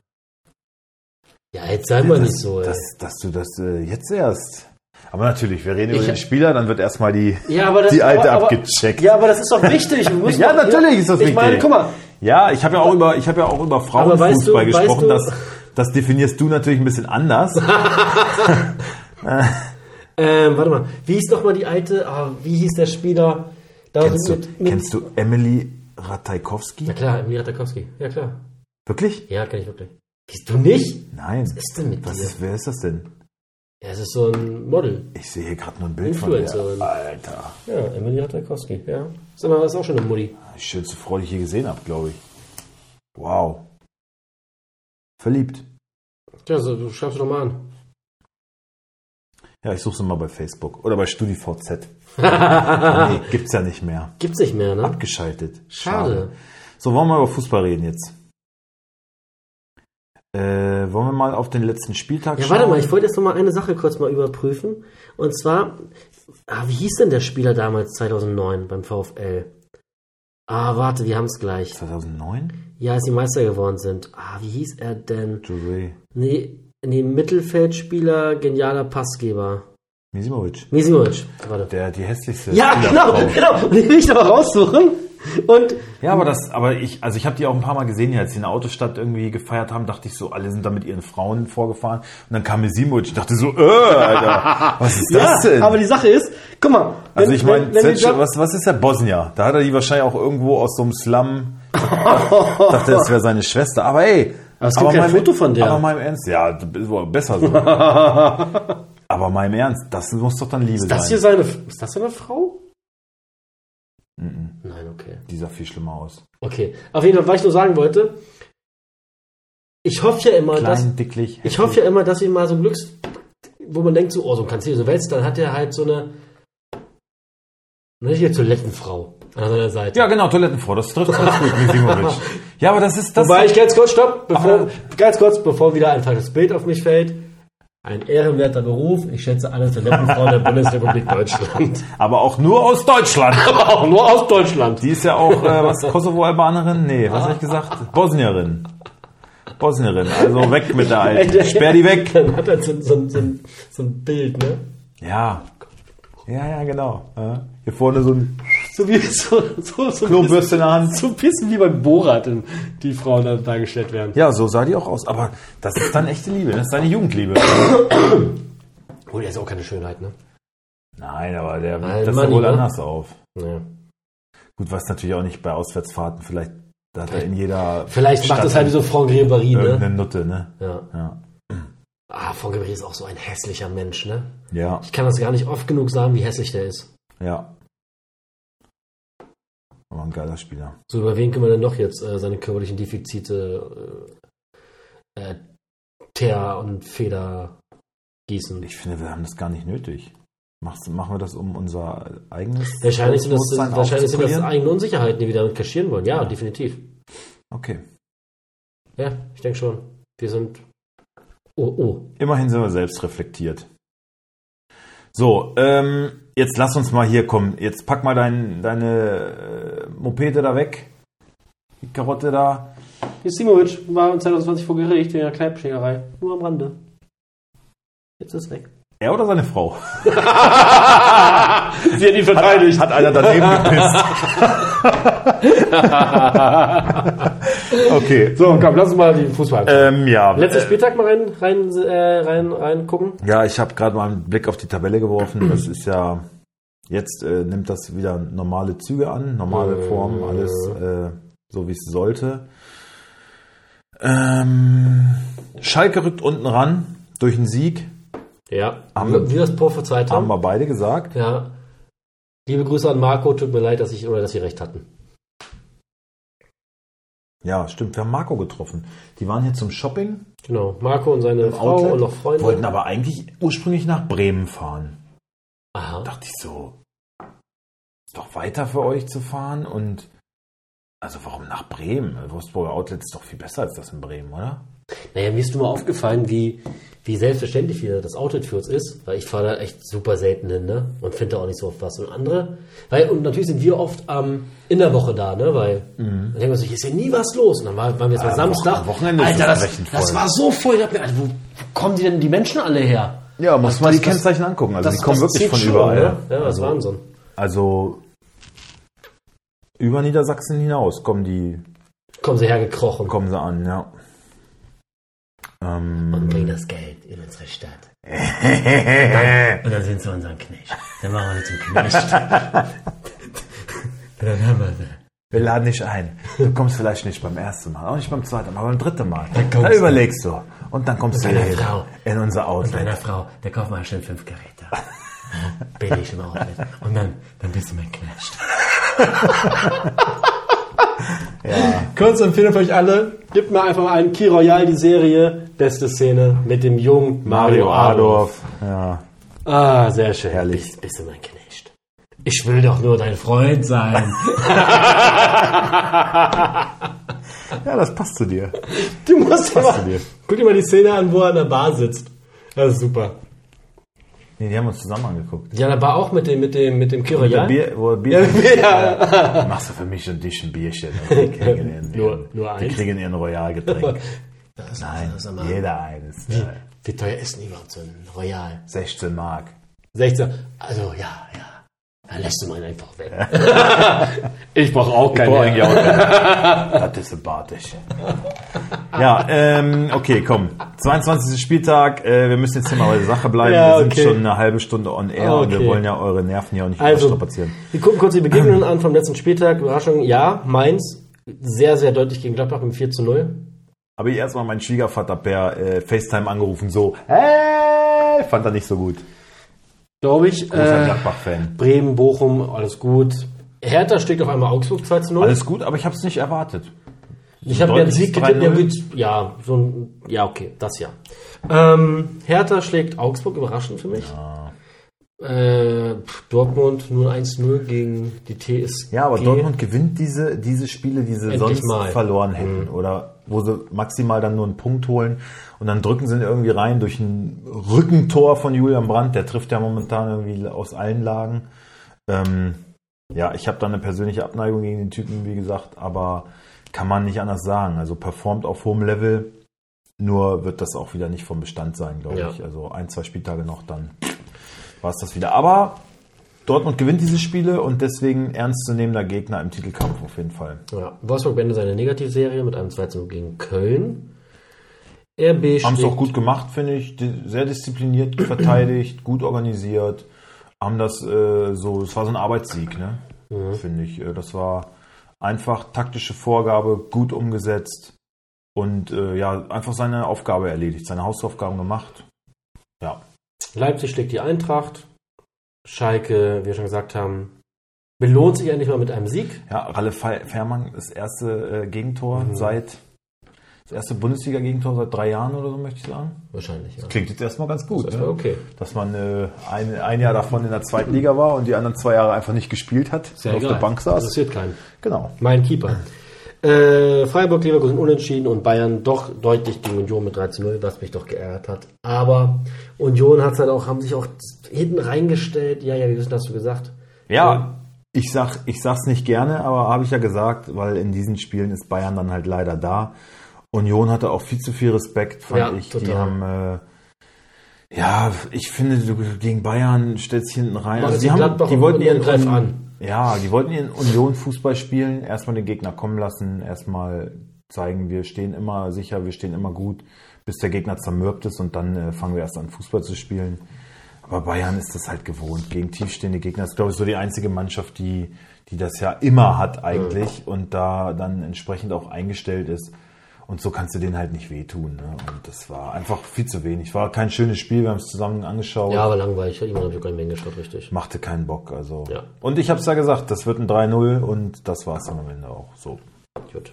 Ja, jetzt sei mal das, nicht so, dass, dass du das äh, jetzt erst... Aber natürlich, wir reden über Ich- den Spieler, dann wird erstmal die, ja, das, die alte aber, abgecheckt. Ja, aber das ist doch wichtig. Ja, doch- natürlich ist das Ich meine, wichtig. guck mal, Ja, ich habe ja auch über, ich habe ja auch über Aber weißt du- Frauenfußball gesprochen. weißt du- das, das definierst du natürlich ein bisschen anders. ähm, warte mal, wie hieß doch mal die alte, ah, wie hieß der Spieler? Da kennst, du, mit, mit, kennst du Emily Ratajkowski? Na klar, Emil Ratakowski. Ja, klar. Wirklich? Ja, kenn ich wirklich. Kennst du nicht? Nein. Was ist denn mit Was dir? ist, wer ist das denn? Ja, es ist so ein Model. Ich sehe hier gerade nur ein Bild von der. Influencerin. Alter. Ja, Emily Ratakowski, ja. Sag mal, das ist auch schon eine Mutti. Die schönste Frau, die ich je gesehen habe, glaube ich. Wow. Verliebt. Ja, so, du schreibst doch mal an. Ja, ich suche sie mal bei Facebook. Oder bei StudiVZ. nee, gibt's ja nicht mehr. Gibt's nicht mehr, ne? Abgeschaltet. Schade. So, wollen wir über Fußball reden jetzt? Äh, wollen wir mal auf den letzten Spieltag Ja, schauen? warte mal, ich wollte jetzt noch mal eine Sache kurz mal überprüfen. Und zwar, ah, wie hieß denn der Spieler damals 2009 beim VfL? Ah, warte, wir haben es gleich. 2009? Ja, als die Meister geworden sind. Ah, wie hieß er denn? Jure. Nee, nee Mittelfeldspieler, genialer Passgeber. Misimovic. Misimovic. Warte. Der, die hässlichste Ja, genau, genau. Und den will ich aber raussuchen. Und Ja, aber das, aber ich, also ich habe die auch ein paar Mal gesehen, als sie in der Autostadt irgendwie gefeiert haben, dachte ich so, alle sind da mit ihren Frauen vorgefahren. Und dann kam Misimovic, ich dachte so, äh, Alter, was ist das ja, denn? aber die Sache ist, guck mal. also wenn- ich meine, was, was ist der Bosnier? Da hat er die wahrscheinlich auch irgendwo aus so einem Slum. dachte, das wäre seine Schwester. Aber ey, Aber es gibt kein mal im- Foto von der. Aber mal im Ernst, ja, besser so. aber mal im Ernst, das muss doch dann Liebe ist das sein. hier seine, ist das seine Frau? Nein, okay. Die sah viel schlimmer aus. Okay. Auf jeden Fall, was ich nur sagen wollte, ich hoffe ja immer, dass, Klein, dicklich. ich hoffe ja immer, dass ihm mal so ein Glücks, wo man denkt so, oh, so ein Cancelo, so Wels, dann hat er halt so eine, eine richtige Toilettenfrau an seiner Seite. Ja, genau, Toilettenfrau, das trifft ganz gut, Misimovic. Ja, aber das ist das. Wobei ich ganz kurz, stopp, bevor, ganz kurz, bevor wieder ein falsches Bild auf mich fällt. Ein ehrenwerter Beruf. Ich schätze alle Toilettenfrauen der Bundesrepublik Deutschland. aber auch nur aus Deutschland. Aber auch nur aus Deutschland. Die ist ja auch, äh, was, Kosovo-Albanerin? Nee, was habe ich gesagt? Bosnierin. Bosnierin, also weg mit der Alten. Sperr die weg. Dann hat er so, so, so, ein- so ein Bild, ne? Ja. Ja, ja, genau. Hier vorne so ein So wie so, so, so, Klobürste in der Hand. so ein bisschen wie beim Borat, die Frauen da dargestellt werden. Ja, so sah die auch aus. Aber das ist dann echte Liebe, das ist deine Jugendliebe. Oh, der ist auch keine Schönheit, ne? Nein, aber der Nein, das wohl ne? anders auf. Ja. Gut, was natürlich auch nicht bei Auswärtsfahrten, vielleicht da hat er in jeder Vielleicht macht Stadt das halt wie so Franck Ribéry, ne? irgendeine Nutte, ne? Ja. Ja. Ah, Franck Ribéry ist auch so ein hässlicher Mensch, ne? Ja, Ich kann das gar nicht oft genug sagen, wie hässlich der ist. ja. Aber ein geiler Spieler. So, über wen können wir denn noch jetzt äh, seine körperlichen Defizite äh, äh, Teer und Feder gießen? Ich finde, wir haben das gar nicht nötig. Machst, machen wir das, um unser eigenes Wahrscheinlich sind das, wahrscheinlich sind das eigene Unsicherheiten, die wir damit kaschieren wollen. Ja, definitiv. Okay. Ja, ich denke schon. Wir sind. Oh, oh. Immerhin sind wir selbst reflektiert. So, ähm, jetzt lass uns mal hier kommen. Jetzt pack mal dein, deine äh, Mopede da weg. Die Karotte da. Simovic war 2020 vor Gericht wegen einer Kneipschlägerei. Nur am Rande. Jetzt ist es weg. Er oder seine Frau? Sie hat ihn verteidigt. Hat einer daneben gepisst. okay. So, komm, lass uns mal die Fußball. Ähm, ja. Letzter äh, Spieltag mal rein, rein, äh, rein, rein gucken. Ja, ich habe gerade mal einen Blick auf die Tabelle geworfen. Das ist ja jetzt äh, nimmt das wieder normale Züge an, normale Form, alles äh, so wie es sollte. Ähm, Schalke rückt unten ran durch einen Sieg, Ja, Haben wie, das prophezeit haben haben. wir beide gesagt. Ja. Liebe Grüße an Marco, tut mir leid, dass ich oder dass sie recht hatten. Ja, stimmt. Wir haben Marco getroffen. Die waren hier zum Shopping Genau. Marco und seine Frau Outlet, und noch Freunde. wollten aber eigentlich ursprünglich nach Bremen fahren. Aha. dachte ich so, ist doch weiter für euch zu fahren und Also warum nach Bremen? Wolfsburger Outlet ist doch viel besser als das in Bremen, oder? Naja, mir ist nur mal aufgefallen, wie, wie selbstverständlich wieder das Outlet für uns ist, weil ich fahre da echt super selten hin, ne? Und finde da auch nicht so oft was. Und andere, weil, und natürlich sind wir oft ähm, in der Woche da, ne? Weil, dann denken wir so, hier ist ja nie was los. Und dann war- waren wir jetzt mal Ja, Samstag. am Wochenende Alter, das das, das war so voll. Ich hab mir, Alter, wo, wo kommen die denn die Menschen alle her? Ja, muss Das- mal die das- das- Kennzeichen angucken. Also Das, die kommen das wirklich von schon, überall. Ne? Ja, das also, Wahnsinn. also über Niedersachsen hinaus kommen die, Kommen sie hergekrochen kommen sie an, ja. Ähm, und bringen das Geld in unsere Stadt. und dann sind sie unseren Knecht. Dann machen wir die zum Knecht. dann haben wir sie. wir laden dich ein. Du kommst vielleicht nicht beim ersten Mal, auch nicht beim zweiten Mal, aber beim dritten Mal. Da, kommst du. überlegst du. Und dann kommst du deiner hier Frau. in unser Und Outlet. deiner Frau, der kauft mal schön fünf Geräte. Billig im Outlet. Und dann, dann bist du mein Knecht. Kurze Empfehlung für euch alle. Gebt mir einfach mal einen Key Royal, die Serie. Beste Szene mit dem jungen Mario, Mario Adolf. Adorf. Ja. Ah, sehr schön. Herrlich. Bist, bist du mein Knecht. Ich will doch nur dein Freund sein. ja, das passt zu dir. Du musst Passt immer, zu dir. guck dir mal die Szene an, wo er an der Bar sitzt. Das ist super. Nee, die haben uns zusammen angeguckt. Ja, da war auch mit dem, mit dem, mit dem Der Royal. Bier, wo er Bier Ja, Machst du für mich und dich ein Bierchen. Die kriegen ihren, Nur- nur die eins? kriegen ihren Royalgetränk. Nein, jeder eines. Ja, Wie teuer ist denn überhaupt so ein Royal? 16 Mark. 16. Also, ja, ja. Dann lässt du meinen einfach weg. ich brauche auch Boah, keine. eigentlich auch keinen. Das ist sympathisch. Ja, ähm, okay, komm. 22. Spieltag. Äh, wir müssen jetzt hier mal bei der Sache bleiben. Ja, wir sind okay. schon eine halbe Stunde on air und wir Okay. wollen ja eure Nerven hier auch nicht Also, überstrapazieren. wir gucken kurz die Begegnungen an vom letzten Spieltag. Überraschung, ja, Mainz. Sehr, sehr deutlich gegen Gladbach mit 4 zu 0. Habe ich erstmal meinen Schwiegervater per äh, FaceTime angerufen, so, hey, fand er nicht so gut. Glaube ich. Großer Äh, Gladbach-Fan. Bremen, Bochum, alles gut. Hertha schlägt auf einmal Augsburg 2 zu 0. Alles gut, aber ich habe es nicht erwartet. Ich habe einen deutliches Sieg getippt. Ja, 3-0. gut, ja, so ein, ja, okay, das ja. Ähm, Hertha schlägt Augsburg, überraschend für mich. Äh, pff, Dortmund nur 1-0 gegen die TSG. Ja, aber Dortmund gewinnt diese, diese Spiele, die sie Endlich sonst mal. verloren hätten. Oder wo sie maximal dann nur einen Punkt holen und dann drücken sie ihn irgendwie rein durch ein Rückentor von Julian Brandt. Der trifft ja momentan irgendwie aus allen Lagen. Ähm, ja, ich habe da eine persönliche Abneigung gegen den Typen, wie gesagt, aber kann man nicht anders sagen. Also performt auf hohem Level, nur wird das auch wieder nicht vom Bestand sein, glaube Ja. ich. Also ein, zwei Spieltage noch, dann war es das wieder. Aber Dortmund gewinnt diese Spiele und deswegen ernstzunehmender Gegner im Titelkampf auf jeden Fall. Ja, Wolfsburg beendet seine Negativserie mit einem 2 zu 0 gegen Köln. RB Haben es auch gut gemacht, finde ich. Sehr diszipliniert verteidigt, gut organisiert. Haben das äh, so, es war so ein Arbeitssieg, ne? Finde ich. Äh, Das war einfach taktische Vorgabe, gut umgesetzt und äh, ja, einfach seine Aufgabe erledigt, seine Hausaufgaben gemacht. Ja. Leipzig schlägt die Eintracht. Schalke, wie wir schon gesagt haben, belohnt sich endlich mal mit einem Sieg. Ja, Ralle Fährmann, das erste äh, Gegentor seit das erste Bundesliga-Gegentor seit drei Jahren oder so, möchte ich sagen. Wahrscheinlich, ja. Klingt jetzt erstmal ganz gut. Das ne? okay. dass man äh, ein, ein Jahr davon in der zweiten Liga war und die anderen zwei Jahre einfach nicht gespielt hat, ja und auf der Bank saß. Interessiert keinen. Genau. Mein Keeper. Äh, Freiburg, Leverkusen unentschieden und Bayern doch deutlich gegen Union mit 3 zu 0, was mich doch geärgert hat. Aber Union hat halt auch, haben sich auch hinten reingestellt. Ja, ja, wie wissen, hast du gesagt? Ja, ich sag, ich sag's nicht gerne, aber habe ich ja gesagt, weil in diesen Spielen ist Bayern dann halt leider da. Union hatte auch viel zu viel Respekt, fand Ja, ich. Die total. haben äh, ja, ich finde, du gegen Bayern stellst dich hinten rein. Also die, haben, die wollten ihren greif an. Ja, die wollten ihren Union-Fußball spielen, erstmal den Gegner kommen lassen, erstmal zeigen, wir stehen immer sicher, wir stehen immer gut, bis der Gegner zermürbt ist und dann äh, fangen wir erst an, Fußball zu spielen. Aber Bayern ist das halt gewohnt, gegen tiefstehende Gegner. Das ist, glaube ich, so die einzige Mannschaft, die, die das ja immer hat eigentlich und da dann entsprechend auch eingestellt ist. Und so kannst du denen halt nicht wehtun. Ne? Und das war einfach viel zu wenig. War kein schönes Spiel, wir haben es zusammen angeschaut Ja, aber langweilig. Irgendwann habe ich gar nicht mehr hingeschaut, richtig. machte keinen Bock. Also. Ja. Und ich habe es ja gesagt, das wird ein 3-0 und das war es dann am Ende auch. So. Gut.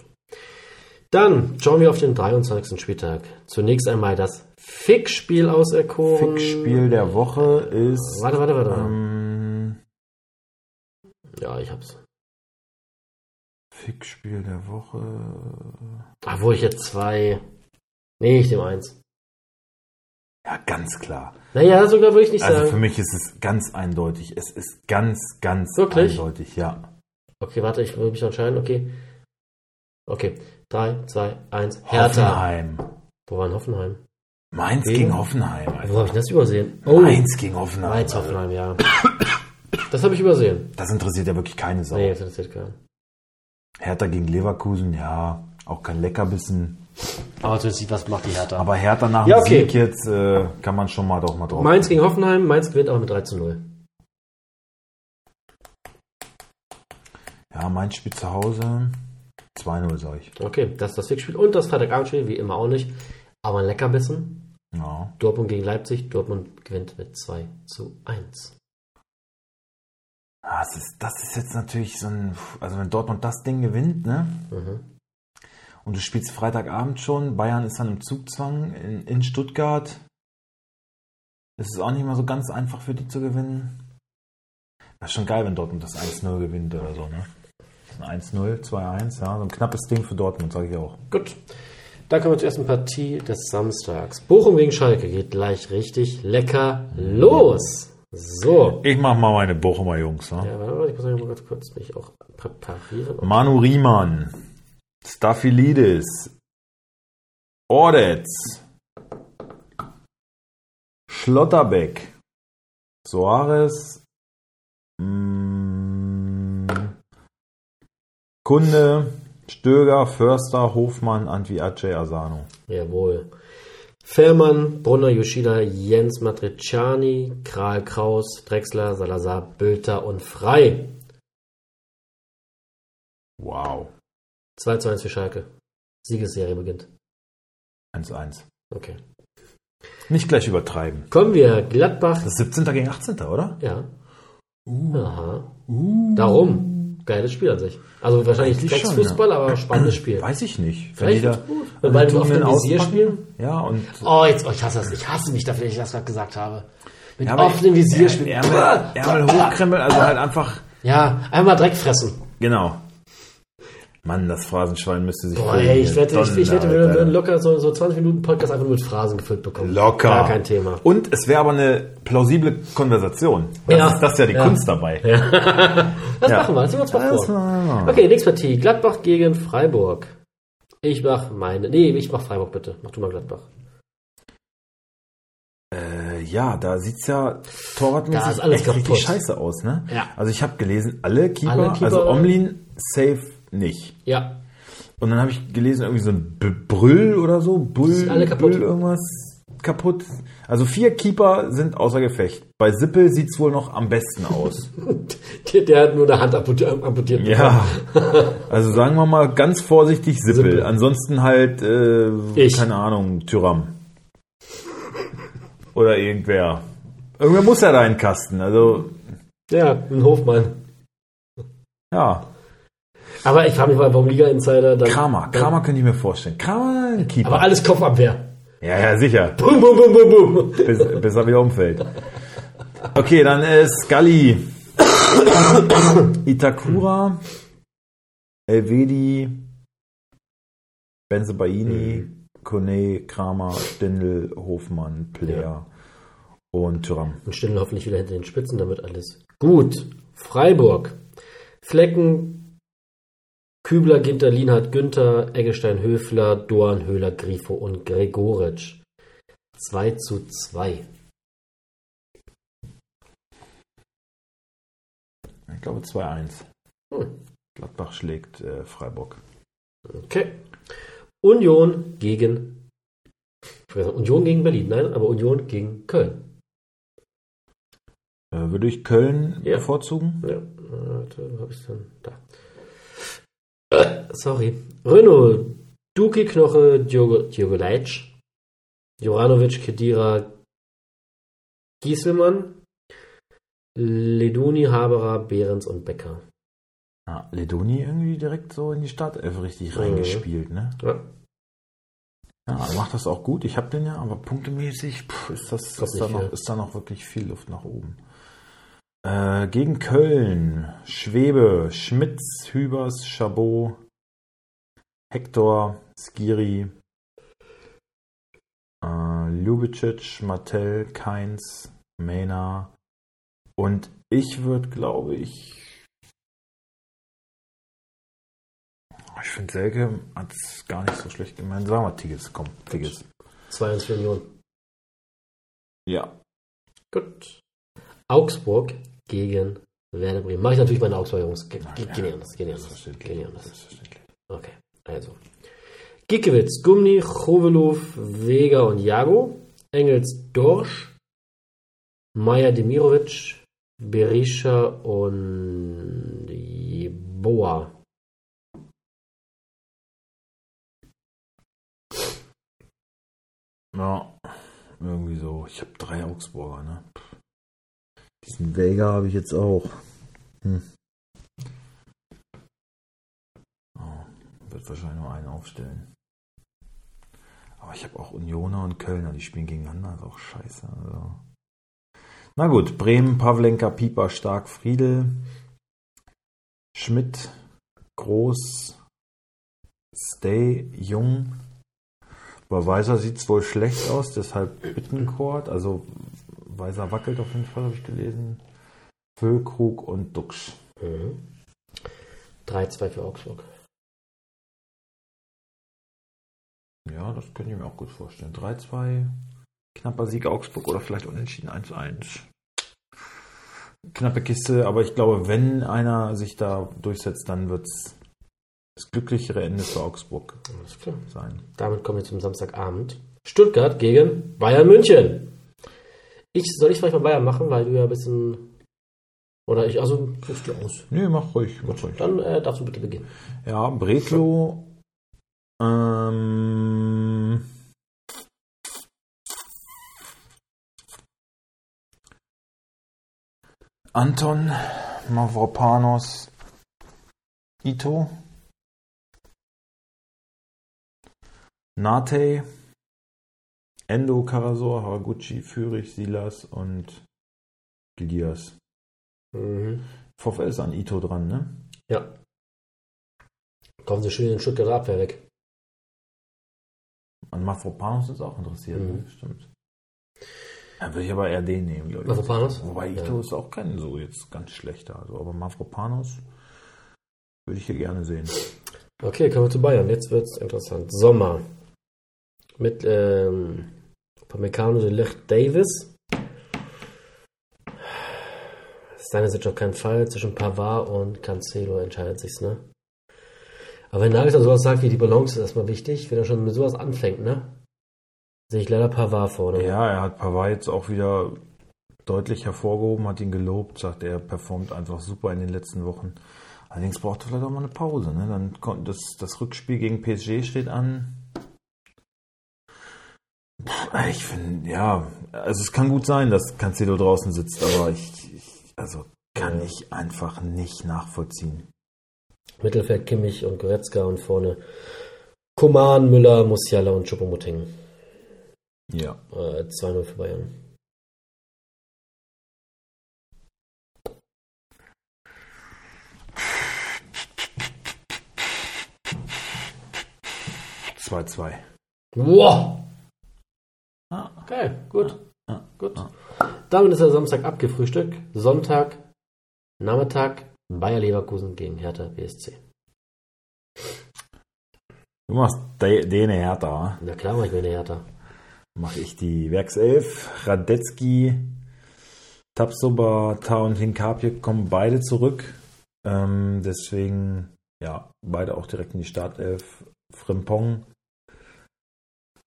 Dann schauen wir auf den 23. Spieltag. Zunächst einmal das Fick-Spiel auserkoren. Fick-Spiel der Woche ist. Warte, warte, warte. Ähm, ja, ich hab's. Fickspiel der Woche. Ach, wo ich jetzt zwei. Nee, ich nehme eins. Ja, ganz klar. Naja, sogar würde ich nicht Also für sagen. mich ist es ganz eindeutig. Es ist ganz, ganz Wirklich? eindeutig, ja. Okay, warte, ich will mich entscheiden. Okay. Okay. Drei, zwei, eins. Hertha. Hoffenheim. Wo war denn Hoffenheim? Mainz Gegen- gegen Hoffenheim. Wo Alter. habe ich das übersehen? Oh, Mainz gegen Hoffenheim. Mainz. Hoffenheim, ja. Das habe ich übersehen. Das interessiert ja wirklich keine Sau. Nee, das interessiert keinen. Hertha gegen Leverkusen, ja, auch kein Leckerbissen. Aber zumindest sieht, was macht die Hertha. Aber Hertha nach Ja, dem okay. Sieg jetzt äh, kann man schon mal doch mal drauf. Mainz gegen Hoffenheim. Mainz gewinnt aber mit 3 zu 0. Ja, Mainz spielt zu Hause. 2-0, sag ich. Okay, das ist das Fixspiel. Und das Freitagabendspiel, wie immer auch nicht. Aber ein Leckerbissen. Ja. Dortmund gegen Leipzig. Dortmund gewinnt mit 2 zu 1. Ah, Das ist, das ist jetzt natürlich so ein. Also, wenn Dortmund das Ding gewinnt, ne? Mhm. Und du spielst Freitagabend schon. Bayern ist dann im Zugzwang in, in Stuttgart. Es ist auch nicht mal so ganz einfach für die zu gewinnen. Das ist schon geil, wenn Dortmund das 1-0 gewinnt oder so, ne? 1-0, 2-1, ja, so ein knappes Ding für Dortmund, sage ich auch. Gut. Dann kommen wir zur ersten Partie des Samstags. Bochum gegen Schalke geht gleich richtig lecker los. So. Ich mach mal meine Bochumer Jungs, ne? Ja, warte mal, ich muss mal ganz kurz mich auch präparieren. Manu Riemann, Staphylidis, Ordetz, Schlotterbeck, Soares, mm, Kunde, Stöger, Förster, Hofmann, Antwi Asano. Jawohl. Fährmann, Brunner, Yoshida, Jens Matriciani, Kral Kraus, Drexler, Salazar, Bülter und Frei. Wow. 2 zu 1 für Schalke. Siegesserie beginnt. 1-1. Okay. Nicht gleich übertreiben. Kommen wir. Gladbach. Das ist 17. gegen 18. oder? Ja. Aha. Darum. Geiles Spiel an sich. Also wahrscheinlich Eigentlich sechs schon, Fußball, aber spannendes Spiel. Weiß ich nicht. Vielleicht wird's gut. Wenn beide auf dem Visier spielen. Ja, und Oh, jetzt, oh, ich hasse das. Ich hasse mich dafür, dass ich das gerade gesagt habe. Mit Ja, offenem Visier spielen. Ärmel, Ärmel hochkrempeln, also halt einfach. Ja, einmal Dreck fressen. Genau. Mann, das Phrasenschwein müsste sich Boah, ey, ich wette, ich, ich wette, wir würden locker so, so 20 Minuten Podcast einfach nur mit Phrasen gefüllt bekommen. Locker. Gar kein Thema. Und es wäre aber eine plausible Konversation. Das, Ja. ist, das ist ja die Ja. Kunst dabei. Das Ja. machen wir, das sehen wir uns mal Das vor. Okay, nächste Partie. Gladbach gegen Freiburg. Ich mach meine. Nee, ich mach Freiburg bitte. Mach du mal Gladbach. Äh, ja, da sieht's ja torwartmäßig Da ist alles echt richtig scheiße aus, ne? Ja. Also ich habe gelesen, alle Keeper, Alle Keeper- also Omlin safe nicht. Ja. Und dann habe ich gelesen, irgendwie so ein B Brüll oder so, Bull, sind alle kaputt. Bull irgendwas kaputt. Also vier Keeper sind außer Gefecht. Bei Sippel sieht's wohl noch am besten aus. Der, der hat nur eine Hand amputiert. amputiert ja. Also sagen wir mal ganz vorsichtig Sippel. Sippel. Ansonsten halt, äh, Ich. keine Ahnung, Tyram. Oder irgendwer. Irgendwer muss ja reinkasten. Also, Ja, ein Hofmann. ja. Aber ich frage mich mal, warum Liga Insider dann. Kramer. Kramer könnte ich mir vorstellen. Kramer, ein Keeper. Aber alles Kopfabwehr. ja, ja, sicher. Bum, bum, bum, bum, bum. bis, bis er wieder umfällt. Okay, dann äh, Scully, Itakura, Elvedi, Benzebaini, Kone, Kramer, Stindl, Hofmann, Player und Thuram. Und Stindl hoffentlich wieder hinter den Spitzen, damit alles gut. Freiburg. Flecken, Kübler, Ginter, Lienhardt, Günther, Eggestein, Höfler, Dorn, Höhler, Grifo und Gregoritsch. 2 zu 2. Ich glaube 2-1. Hm. Gladbach schlägt äh, Freiburg. Okay. Union gegen. ich Union gegen Berlin, nein, aber Union gegen Köln. Äh, würde ich Köln Ja. bevorzugen? Ja, warte, wo hab ich's denn? Da. Sorry. Renault, Duki, Knoche, Diogo, Diogo Leitsch, Joranovic, Kedira, Gieselmann, Leduni, Haberer, Behrens und Becker. Ja, Ledoni irgendwie direkt so in die Startelf richtig Mhm. reingespielt, ne? Ja, Ja, er macht das auch gut. Ich habe den ja, aber punktemäßig pff, ist, das, ist, da noch, ist da noch wirklich viel Luft nach oben. Äh, gegen Köln, Schwebe, Schmitz, Hübers, Chabot, Hector, Skiri, äh, Ljubicic, Martell, Keins, Mena und ich würde, glaube ich, ich finde Selke hat es gar nicht so schlecht gemeint. Sagen wir Tigges, komm, Tigges. 22 Millionen. Ja. Gut. Augsburg gegen Werder Bremen. Mache ich natürlich meine Augsburger Jungs. Ge ge geht nicht anders. Geht. Geht. Okay, also. Giekewitz, Gumni, Chovelov, Vega und Jago. Engels, Dorsch. Maja Demirovic, Berisha und Boa. Ja, irgendwie so. Ich habe drei Augsburger, ne? Diesen Vega habe ich jetzt auch. Hm. Oh, wird wahrscheinlich nur einen aufstellen. Aber ich habe auch Unioner und Kölner, die spielen gegeneinander, ist auch scheiße. Also. Na gut, Bremen, Pavlenka, Pieper, Stark, Friedel, Schmidt, Groß, Stay, Jung, bei Weiser sieht es wohl schlecht aus, deshalb Bittencourt. Also Weiser wackelt auf jeden Fall, habe ich gelesen. Füllkrug und Duxch. Mhm. 3-2 für Augsburg. Ja, das könnte ich mir auch gut vorstellen. 3-2, knapper Sieg Augsburg oder vielleicht unentschieden 1-1. Knappe Kiste, aber ich glaube, wenn einer sich da durchsetzt, dann wird es das glücklichere Ende für Augsburg Alles klar. sein. Damit kommen wir zum Samstagabend. Stuttgart gegen Bayern München. Ich, soll ich vielleicht mal Bayern machen, weil du ja ein bisschen. Oder ich, also, suchst du aus. Nee, mach ruhig, mach ruhig. Dann äh, darfst du bitte beginnen. Ja, Bretlo. Ähm, Anton, Mavropanos, Ito, Nate, Endo, Karasor, Haraguchi, Fürich, Silas und Gilias. Mhm. VfL ist an Ito dran, ne? Ja. Kommen sie schön in den Stuttgarter Abwehr weg. An Mavropanos ist auch interessiert, Mhm. ne? Stimmt. Dann würde ich aber eher den nehmen, glaube ich. Mavropanos? Wobei Ja. Ito ist auch kein so jetzt ganz schlechter. Also, aber Mavropanos würde ich hier gerne sehen. Okay, kommen wir zu Bayern. Jetzt wird es interessant. Sommer. Mit ähm, de Ligt Davis. Jetzt auf keinen Fall. Zwischen Pavard und Cancelo entscheidet sich's, ne? Aber wenn Nagelsmann sowas sagt wie die Balance ist erstmal wichtig, wenn er schon mit sowas anfängt, ne? Sehe ich leider Pavard vorne. Ja, er hat Pavard jetzt auch wieder deutlich hervorgehoben, hat ihn gelobt, sagt er performt einfach super in den letzten Wochen. Allerdings braucht er vielleicht auch mal eine Pause. Ne? Dann kommt das, das Rückspiel gegen PSG steht an. Ich finde, ja, also es kann gut sein, dass Cancelo draußen sitzt, aber ich, ich also kann Ja. ich einfach nicht nachvollziehen. Mittelfeld Kimmich und Goretzka und vorne Koman, Müller, Musiala und Choupo-Moting. Ja. Äh, 2-0 für Bayern. 2-2. Wow! Ah. Okay, gut. Ah. Gut. Damit ist der Samstag abgefrühstückt. Sonntag, Nachmittag, Bayer Leverkusen gegen Hertha BSC. Du machst de, den Hertha. Na klar, mach ich mir eine Hertha. mache ich die Werkself. Radetzky, Tapsoba, Ta und Hinkapje kommen beide zurück. Ähm, deswegen, ja, beide auch direkt in die Startelf. Frimpong.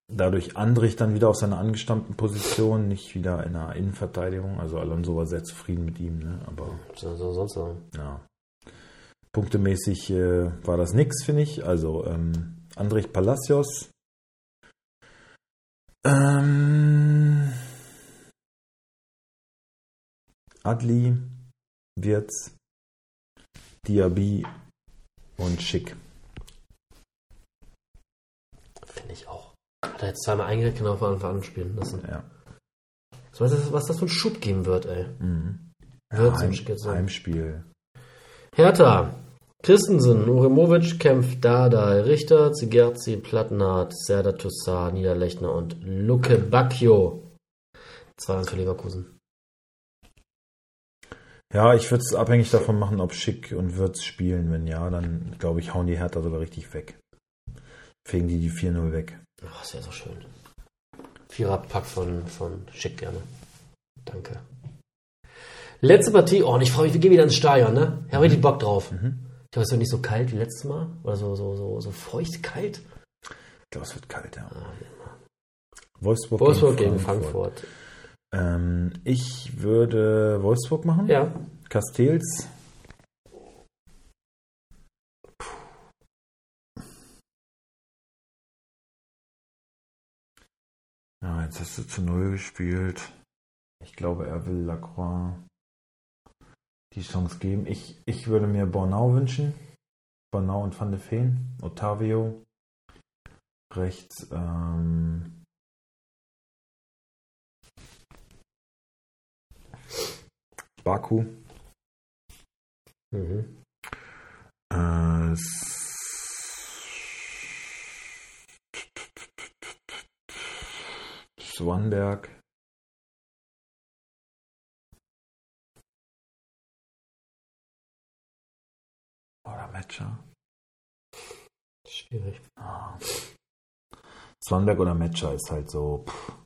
Dadurch Andrich dann wieder auf seiner angestammten Position, nicht wieder in der Innenverteidigung. Also Alonso war sehr zufrieden mit ihm, ne? aber Was soll sonst sagen? ja. Punktemäßig äh, war das nix, finde ich. Also ähm, Andrich Palacios. Ähm, Adli, Wirtz, Diaby und Schick. Finde ich auch. Hat er jetzt zweimal eingekriegt, kann er von Anfang an spielen lassen. Ja. So, was, das, was das für ein Schub geben wird, ey. Mhm. Wird Heim, Skizzen. Heimspiel. Hertha. Christensen, Uremovic, Kempf, Dardai, Richter, Zigerzi, Plattenhardt, Serdar Toussaint, Niederlechner und Luke Bacchio. 2-1 für Leverkusen. Ja, ich würde es abhängig davon machen, ob Schick und Würz spielen. Wenn ja, dann glaube ich, hauen die Hertha sogar richtig weg. Fegen die die 4-0 weg. Oh, das wäre so schön. Viererpack von, von Schick gerne. Danke. Letzte Partie. Oh, und ich freue mich, wir gehen wieder ins Stadion, ne? Ich habe richtig Bock drauf. Ich glaube, es wird nicht so kalt wie letztes Mal. Oder so, so, so, so feucht kalt. Ich glaube, es wird kalt, ja. Wolfsburg, Wolfsburg gegen Frankfurt. Ähm, ich würde Wolfsburg machen. Ja. Castells. Ja, jetzt hast du zu Null gespielt. Ich glaube, er will Lacroix die Chance geben. Ich, ich würde mir Bornau wünschen. Bornau und Van de Feen. Otavio. Rechts. Ähm, Baku. Mhm. Äh, Swanberg. Oder Metscher. Schwierig. Swanberg oder Metscher ist halt so. Pff,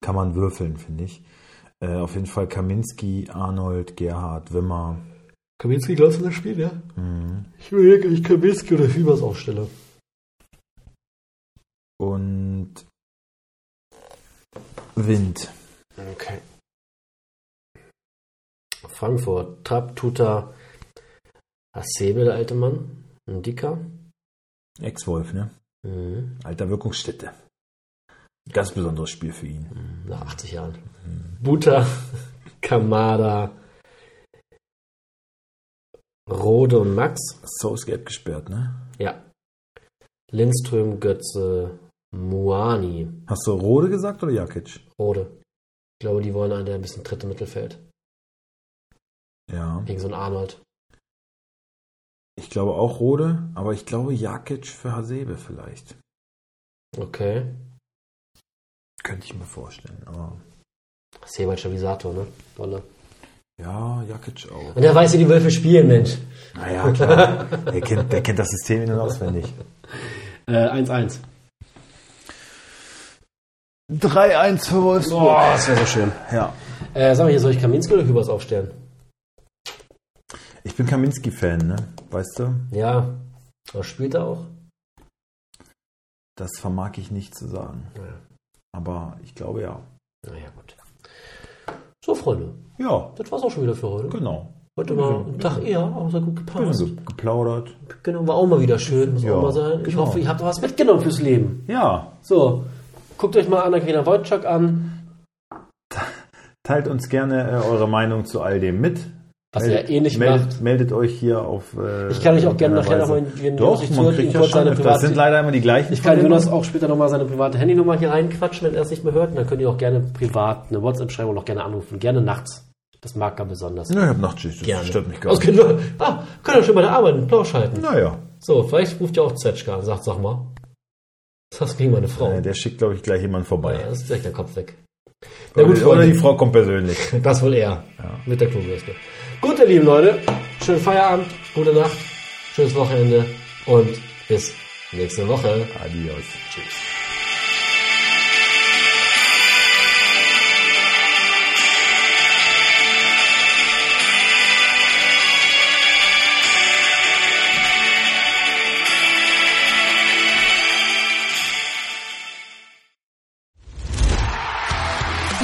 kann man würfeln, finde ich. Äh, auf jeden Fall Kaminski, Arnold, Gerhard, Wimmer. Kaminski, glaubst du das Spiel, ja? Mhm. Ich überlege, ob ich Kaminski oder Fiebers aufstelle. Und Wind. Okay. Frankfurt. Trapp, Tuta, Hasebe, der alte Mann. Ein Dicker. Ex-Wolf, ne? Mhm. Alter Wirkungsstätte. Ganz besonderes Spiel für ihn. Nach 80 Jahren. Buta, Kamada, Rode und Max. Southgate gesperrt, ne? Ja. Lindström, Götze, Muani. Hast du Rode gesagt oder Jakic? Rode. Ich glaube, die wollen einen, der ein bisschen tritt im Mittelfeld. Ja. Gegen so einen Arnold. Ich glaube auch Rode, aber ich glaube Jakic für Hasebe vielleicht. Okay. Könnte ich mir vorstellen, aber. Sebald Stabilisator, ne? Dolle. Ja, Jakic auch. Und er weiß, wie die Wölfe spielen, Mensch. Naja, klar. der, kennt, der kennt das System in- und auswendig. Äh, 1-1. 3-1 für Wolfsburg. Boah, das wäre so schön. Ja. Äh, sag mal hier, soll ich Kaminski oder Hübers aufstellen? Ich bin Kaminski-Fan, ne? Weißt du? Ja. Aber spielt er auch? Das vermag ich nicht zu sagen. Ja. Aber ich glaube ja. Naja, gut. So, Freunde. Ja, Das war's auch schon wieder für heute. genau. Heute mal einen Tag eher, aber so gut gepasst. Bisschen ge- geplaudert. Genau, war auch mal wieder schön. Muss Ja, auch mal sein. Ich genau. hoffe, ihr habt was mitgenommen fürs Leben. Ja, So, guckt euch mal Anna-Karina Wojcik an. teilt uns gerne äh, eure Meinung zu all dem mit. Was er eh nicht meldet, macht. meldet euch hier auf. Äh, Ich kann euch auch gerne nachher nochmal, wenn Doch, Jonas man kriegt ja schon seine öfter. Privat- Das sind leider immer die gleichen. Ich kann Jonas auch später nochmal seine private Handynummer hier reinquatschen, wenn er es nicht mehr hört. Und dann könnt ihr auch gerne privat eine WhatsApp schreiben und auch gerne anrufen. Gerne nachts. Das mag er besonders. Ja, ich hab Nachtschicht. Das Gerne. stört mich gar nicht. wir, ah, können wir schon bei der Arbeit einen Plausch halten. Naja, So, vielleicht ruft ja auch Zetschka und sagt, sag mal. Das gegen meine Frau. äh, der schickt, glaube ich, gleich jemand vorbei. ja, das ist direkt der Kopf weg. Na Oder, gut, oder die Frau kommt persönlich. Das wohl er. Mit der Klobürste. Gut, ihr lieben Leute. Schönen Feierabend, gute Nacht, schönes Wochenende und bis nächste Woche. Adios. Tschüss.